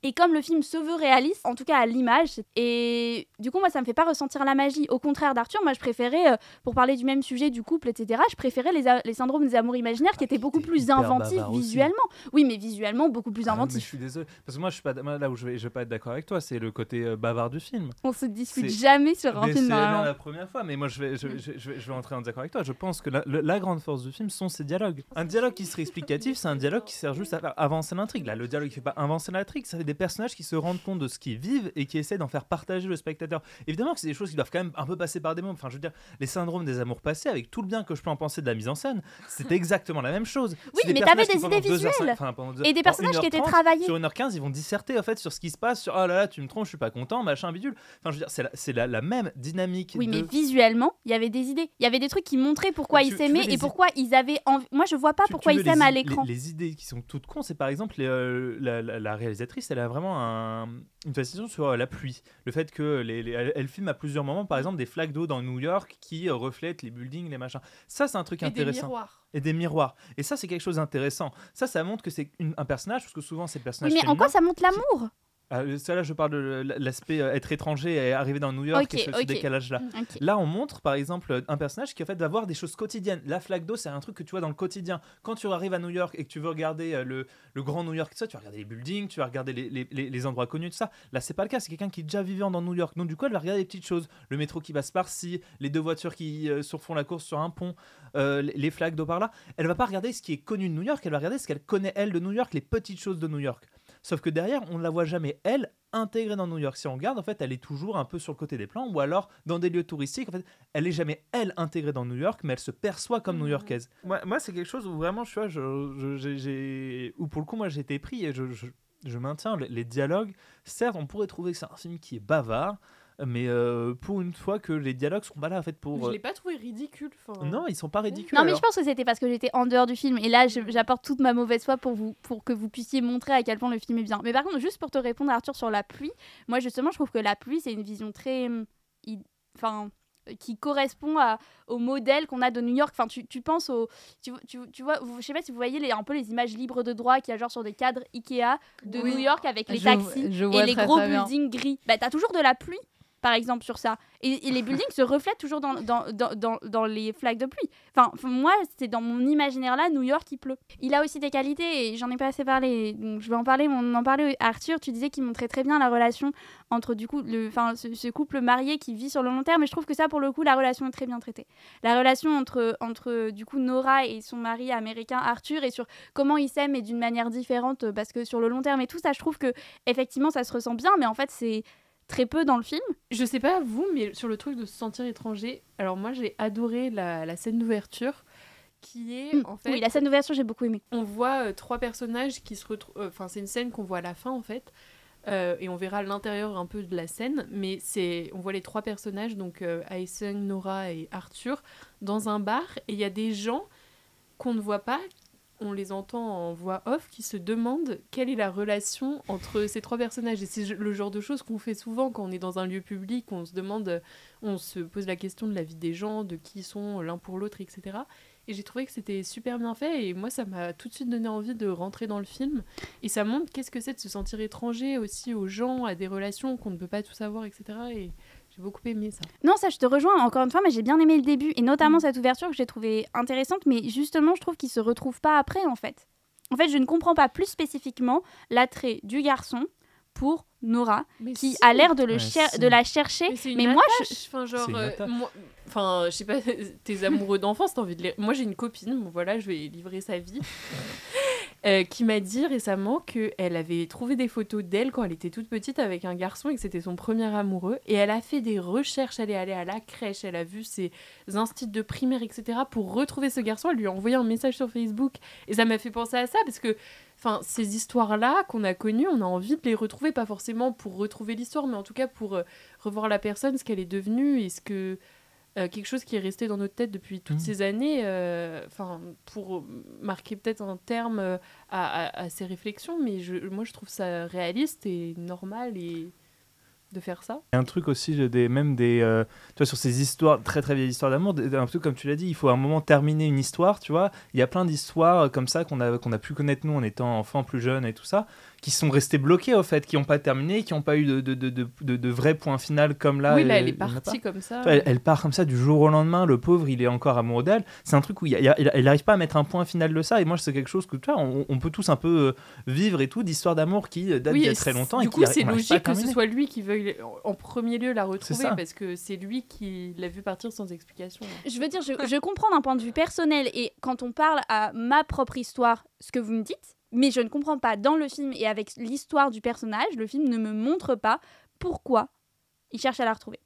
et comme le film se veut réaliste, en tout cas à l'image, et du coup, moi, ça me fait pas ressentir la magie. Au contraire d'Arthur, moi, je préférais, euh, pour parler du même sujet du couple, etc., je préférais les, les syndromes des amours imaginaires qui étaient beaucoup plus inventifs visuellement. Oui, mais visuellement, beaucoup plus ah, inventifs. je suis désolé. Parce que moi, je suis pas, là où je vais, je vais pas être d'accord avec toi, c'est le côté euh, bavard du film. On se discute jamais sur un film. C'est la première fois, mais moi, je vais, je, je, je, vais entrer en désaccord avec toi. Je pense que la, la, grande force du film sont ces dialogues. Un dialogue qui serait explicatif, c'est un dialogue qui sert juste à faire avancer l'intrigue. Là, le dialogue qui fait pas avancer l'intrigue, ça fait des personnages qui se rendent compte de ce qu'ils vivent et qui essaient d'en faire partager le spectateur. Évidemment que c'est des choses qui doivent quand même un peu passer par des moments. Enfin, je veux dire, les syndromes des amours passés, avec tout le bien que je peux en penser de la mise en scène, c'est exactement la même chose. Oui, mais t'avais des idées visuelles et des personnages qui étaient travaillés. Sur 1h15, ils vont disserter en fait sur ce qui se passe, sur oh là là, tu me trompes, je suis pas content, machin bidule. Enfin, je veux dire, c'est la, la, même dynamique. Oui, mais visuellement, il y avait des idées. Il y avait des trucs qui montraient pourquoi ils s'aimaient et pourquoi ils avaient envie. Moi, je vois pas pourquoi ils s'aiment à l'écran. Les, idées qui sont toutes cons, c'est par exemple euh, la, réalisatrice, elle a vraiment un, une fascination sur euh, la pluie. Le fait que les, elle, filme à plusieurs moments, par exemple, des flaques d'eau dans New York qui euh, reflètent les buildings, les machins. Ça, c'est un truc intéressant. Et des miroirs. Et des miroirs. Et ça, c'est quelque chose d'intéressant. Ça, ça montre que c'est un personnage, parce que souvent, c'est le personnage. mais en quoi ça montre l'amour? Ah, ça là, je parle de l'aspect euh, être étranger et arriver dans New York et ce, décalage-là. Mm, là, on montre par exemple un personnage qui en fait va voir des choses quotidiennes. La flaque d'eau, c'est un truc que tu vois dans le quotidien. Quand tu arrives à New York et que tu veux regarder euh, le, le grand New York, ça, tu vas regarder les buildings, tu vas regarder les, les, les endroits connus, tout ça. Là, c'est pas le cas. C'est quelqu'un qui est déjà vivant dans New York. Donc, du coup, elle va regarder les petites choses. Le métro qui passe par-ci, les deux voitures qui euh, surfont la course sur un pont, les flaques d'eau par là. Elle va pas regarder ce qui est connu de New York. Elle va regarder ce qu'elle connaît elle de New York, les petites choses de New York. Sauf que derrière, on ne la voit jamais, elle, intégrée dans New York. Si on regarde, en fait, elle est toujours un peu sur le côté des plans, ou alors dans des lieux touristiques. En fait, elle est jamais, elle, intégrée dans New York, mais elle se perçoit comme mmh. new-yorkaise. Moi, moi c'est quelque chose où vraiment, je vois, je, j'ai, où pour le coup, moi, j'ai été pris et je, je maintiens les dialogues. Certes, on pourrait trouver que c'est un film qui est bavard, mais euh, pour une fois que les dialogues sont pas là en fait pour. Je euh, l'ai pas trouvé ridicule. Non, ils sont pas ridicules. Non, mais je pense que c'était parce que j'étais en dehors du film et là j'apporte toute ma mauvaise foi pour vous pour que vous puissiez montrer à quel point le film est bien. Mais par contre, juste pour te répondre Arthur sur la pluie, moi justement je trouve que la pluie c'est une vision très, hum, enfin qui correspond à, au modèle qu'on a de New York. Enfin, tu, tu penses au. Tu, tu, tu vois, je sais pas si vous voyez les, un peu les images libres de droit qu'il y a genre sur des cadres Ikea de New York avec les taxis et les gros buildings gris. Bah, t'as toujours de la pluie par exemple, sur ça. Et, les buildings se reflètent toujours dans, dans, dans, dans, les flaques de pluie. Enfin, moi, c'est dans mon imaginaire là, New York, il pleut. Il a aussi des qualités, et j'en ai pas assez parlé, donc je vais en parler. On en parlait, Arthur, tu disais qu'il montrait très bien la relation entre du coup, le, ce, ce, couple marié qui vit sur le long terme, mais je trouve que ça, pour le coup, la relation est très bien traitée. La relation entre, entre du coup, Nora et son mari américain, Arthur, et sur comment ils s'aiment, et d'une manière différente, parce que sur le long terme et tout ça, je trouve que effectivement, ça se ressent bien, mais en fait, c'est très peu dans le film. Je sais pas vous, mais sur le truc de se sentir étranger, alors moi j'ai adoré la, scène d'ouverture qui est hmm. en fait. Oui, la scène d'ouverture j'ai beaucoup aimé. On voit euh, trois personnages qui se retrouvent. Euh, enfin, c'est une scène qu'on voit à la fin en fait. Euh, et on verra l'intérieur un peu de la scène, mais c'est on voit les trois personnages, donc Aisung, Nora et Arthur, dans un bar, et il y a des gens qu'on ne voit pas, on les entend en voix off qui se demandent quelle est la relation entre ces trois personnages. Et c'est le genre de choses qu'on fait souvent quand on est dans un lieu public, on se demande, on se pose la question de la vie des gens, de qui ils sont l'un pour l'autre, etc. Et j'ai trouvé que c'était super bien fait et moi ça m'a tout de suite donné envie de rentrer dans le film. Et ça montre qu'est-ce que c'est de se sentir étranger aussi aux gens, à des relations qu'on ne peut pas tout savoir, etc. Et j'ai beaucoup aimé ça. Non, ça, je te rejoins encore une fois, mais j'ai bien aimé le début et notamment mm. cette ouverture que j'ai trouvée intéressante, mais justement, je trouve qu'il se retrouve pas après en fait. En fait, je ne comprends pas plus spécifiquement l'attrait du garçon pour Nora, Mais qui si. a l'air de, le Ouais, cher- si. de la chercher. Mais, moi, je-. Enfin, genre, euh, moi- enfin, je sais pas, tes amoureux d'enfance, t'as envie de les. Moi, j'ai une copine, bon, voilà, je vais livrer sa vie, euh, qui m'a dit récemment qu'elle avait trouvé des photos d'elle quand elle était toute petite avec un garçon et que c'était son premier amoureux. Et elle a fait des recherches, elle est allée à la crèche, elle a vu ses instituts de primaire, etc. pour retrouver ce garçon. Elle lui a envoyé un message sur Facebook. Et ça m'a fait penser à ça parce que enfin, ces histoires-là qu'on a connues, on a envie de les retrouver, pas forcément pour retrouver l'histoire, mais en tout cas pour euh, revoir la personne, ce qu'elle est devenue et ce que. Euh, quelque chose qui est resté dans notre tête depuis toutes Mhm. ces années, euh, pour marquer peut-être un terme euh, à, à- à ces réflexions, mais je, moi je trouve ça réaliste et normal et de faire ça. Un truc aussi, des, même des. euh, tu vois, sur ces histoires, très très vieilles histoires d'amour, un peu comme tu l'as dit, il faut à un moment terminer une histoire, tu vois. Il y a plein d'histoires comme ça qu'on a, qu'on a pu connaître nous en étant enfants plus jeunes et tout ça, qui sont restées bloquées au fait, qui n'ont pas terminé, qui n'ont pas eu de, de, de, de, vrai point final comme là. oui, là euh, elle est en partie comme ça. Elle, elle part comme ça du jour au lendemain, le pauvre il est encore amoureux d'elle. C'est un truc où il y a- il a- elle n'arrive pas à mettre un point final de ça. Et moi, c'est quelque chose que tu vois, on, on peut tous un peu euh, vivre et tout, d'histoires d'amour qui euh, datent Oui, d'il y a et très longtemps. Du et coup, c'est logique que ce soit lui qui veuille en premier lieu la retrouver parce que c'est lui qui l'a vu partir sans explication. Je veux dire, je, je comprends d'un point de vue personnel et quand on parle à ma propre histoire, ce que vous me dites, mais je ne comprends pas dans le film et avec l'histoire du personnage, le film ne me montre pas pourquoi il cherche à la retrouver.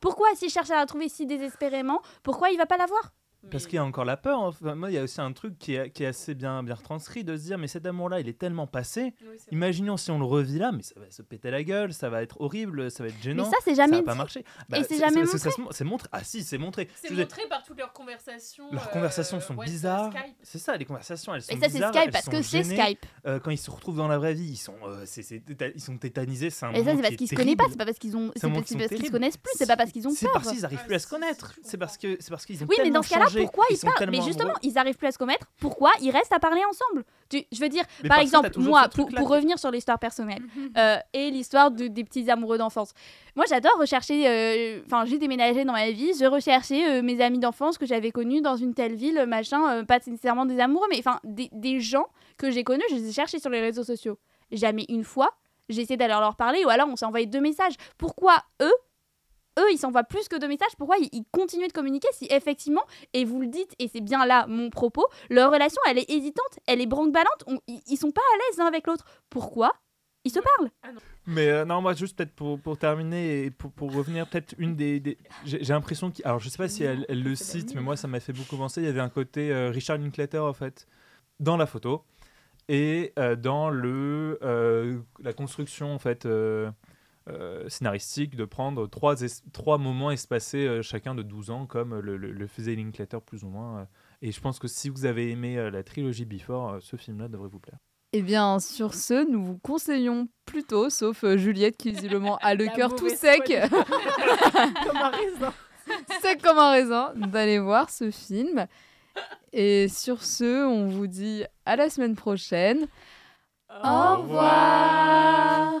Pourquoi s'il cherche à la retrouver si désespérément, pourquoi il va pas la voir? Parce qu'il y a encore la peur. Enfin, moi, il y a aussi un truc qui est, qui est assez bien, bien retranscrit de se dire, mais cet amour-là, il est tellement passé. Imaginons si on le revit là, mais ça va se péter la gueule, ça va être horrible, ça va être Mais gênant. ça, c'est ça jamais va pas dit. marcher. c'est jamais parce que ça se mon- C'est montré. Ah si, c'est montré. C'est dire, montré par toutes leurs conversations. Leurs euh, conversations sont ouais, bizarres. Skype. C'est ça, les conversations, elles sont Et ça, c'est bizarres. Skype parce que c'est. Skype. Euh, quand ils se retrouvent dans la vraie vie, ils sont, euh, c'est- c'est téta- ils sont tétanisés. C'est un Et ça, c'est parce qui qu'ils est se connaissent pas, c'est pas parce qu'ils ont, C'est c'est parce qu'ils se connaissent plus, c'est pas parce qu'ils ont C'est peur. parce qu'ils n'arrivent Ah, plus à se connaître. C'est parce que c'est parce qu'ils ont Oui, mais dans ce cas-là, pourquoi ils parlent Mais justement, amoureux. ils arrivent plus à se connaître. Pourquoi ils restent à parler ensemble Tu- Je veux dire, Mais par exemple, moi, pour, revenir sur l'histoire personnelle euh, et l'histoire de- des petits amoureux d'enfance. Moi, j'adore rechercher. euh, Enfin, j'ai déménagé dans ma vie, je recherchais euh, mes amis d'enfance que j'avais connus dans une telle ville, machin, pas nécessairement des amoureux, mais enfin, des, des gens que j'ai connus, je les ai cherchés sur les réseaux sociaux. Jamais une fois, j'ai essayé d'aller leur parler, ou alors on s'est envoyé deux messages. Pourquoi eux eux, ils s'envoient plus que deux messages. Pourquoi ils, ils continuent de communiquer si effectivement, et vous le dites, et c'est bien là mon propos, leur relation, elle est hésitante, elle est branque-ballante, ils, ils sont pas à l'aise l'un avec l'autre. Pourquoi? Ils se parlent. Mais euh, non, moi, juste peut-être pour, pour terminer et pour, pour revenir, peut-être une des. des- J'ai l'impression qu'il. Alors, je sais pas si elle, elle le cite, mais moi, ça m'a fait beaucoup penser. Il y avait un côté euh, Richard Linklater, en fait, dans la photo et euh, dans le, euh, la construction, en fait. Euh, scénaristique de prendre trois, es- trois moments espacés euh, chacun de 12 ans comme le, le- le faisait Linklater plus ou moins euh. et je pense que si vous avez aimé euh, la trilogie Before euh, ce film là devrait vous plaire Eh bien, sur ce, nous vous conseillons plutôt, sauf euh, Juliette qui visiblement a le cœur tout sec, Comme un raisin. sec comme un raisin, d'aller voir ce film. Et sur ce, on vous dit à la semaine prochaine. Au revoir.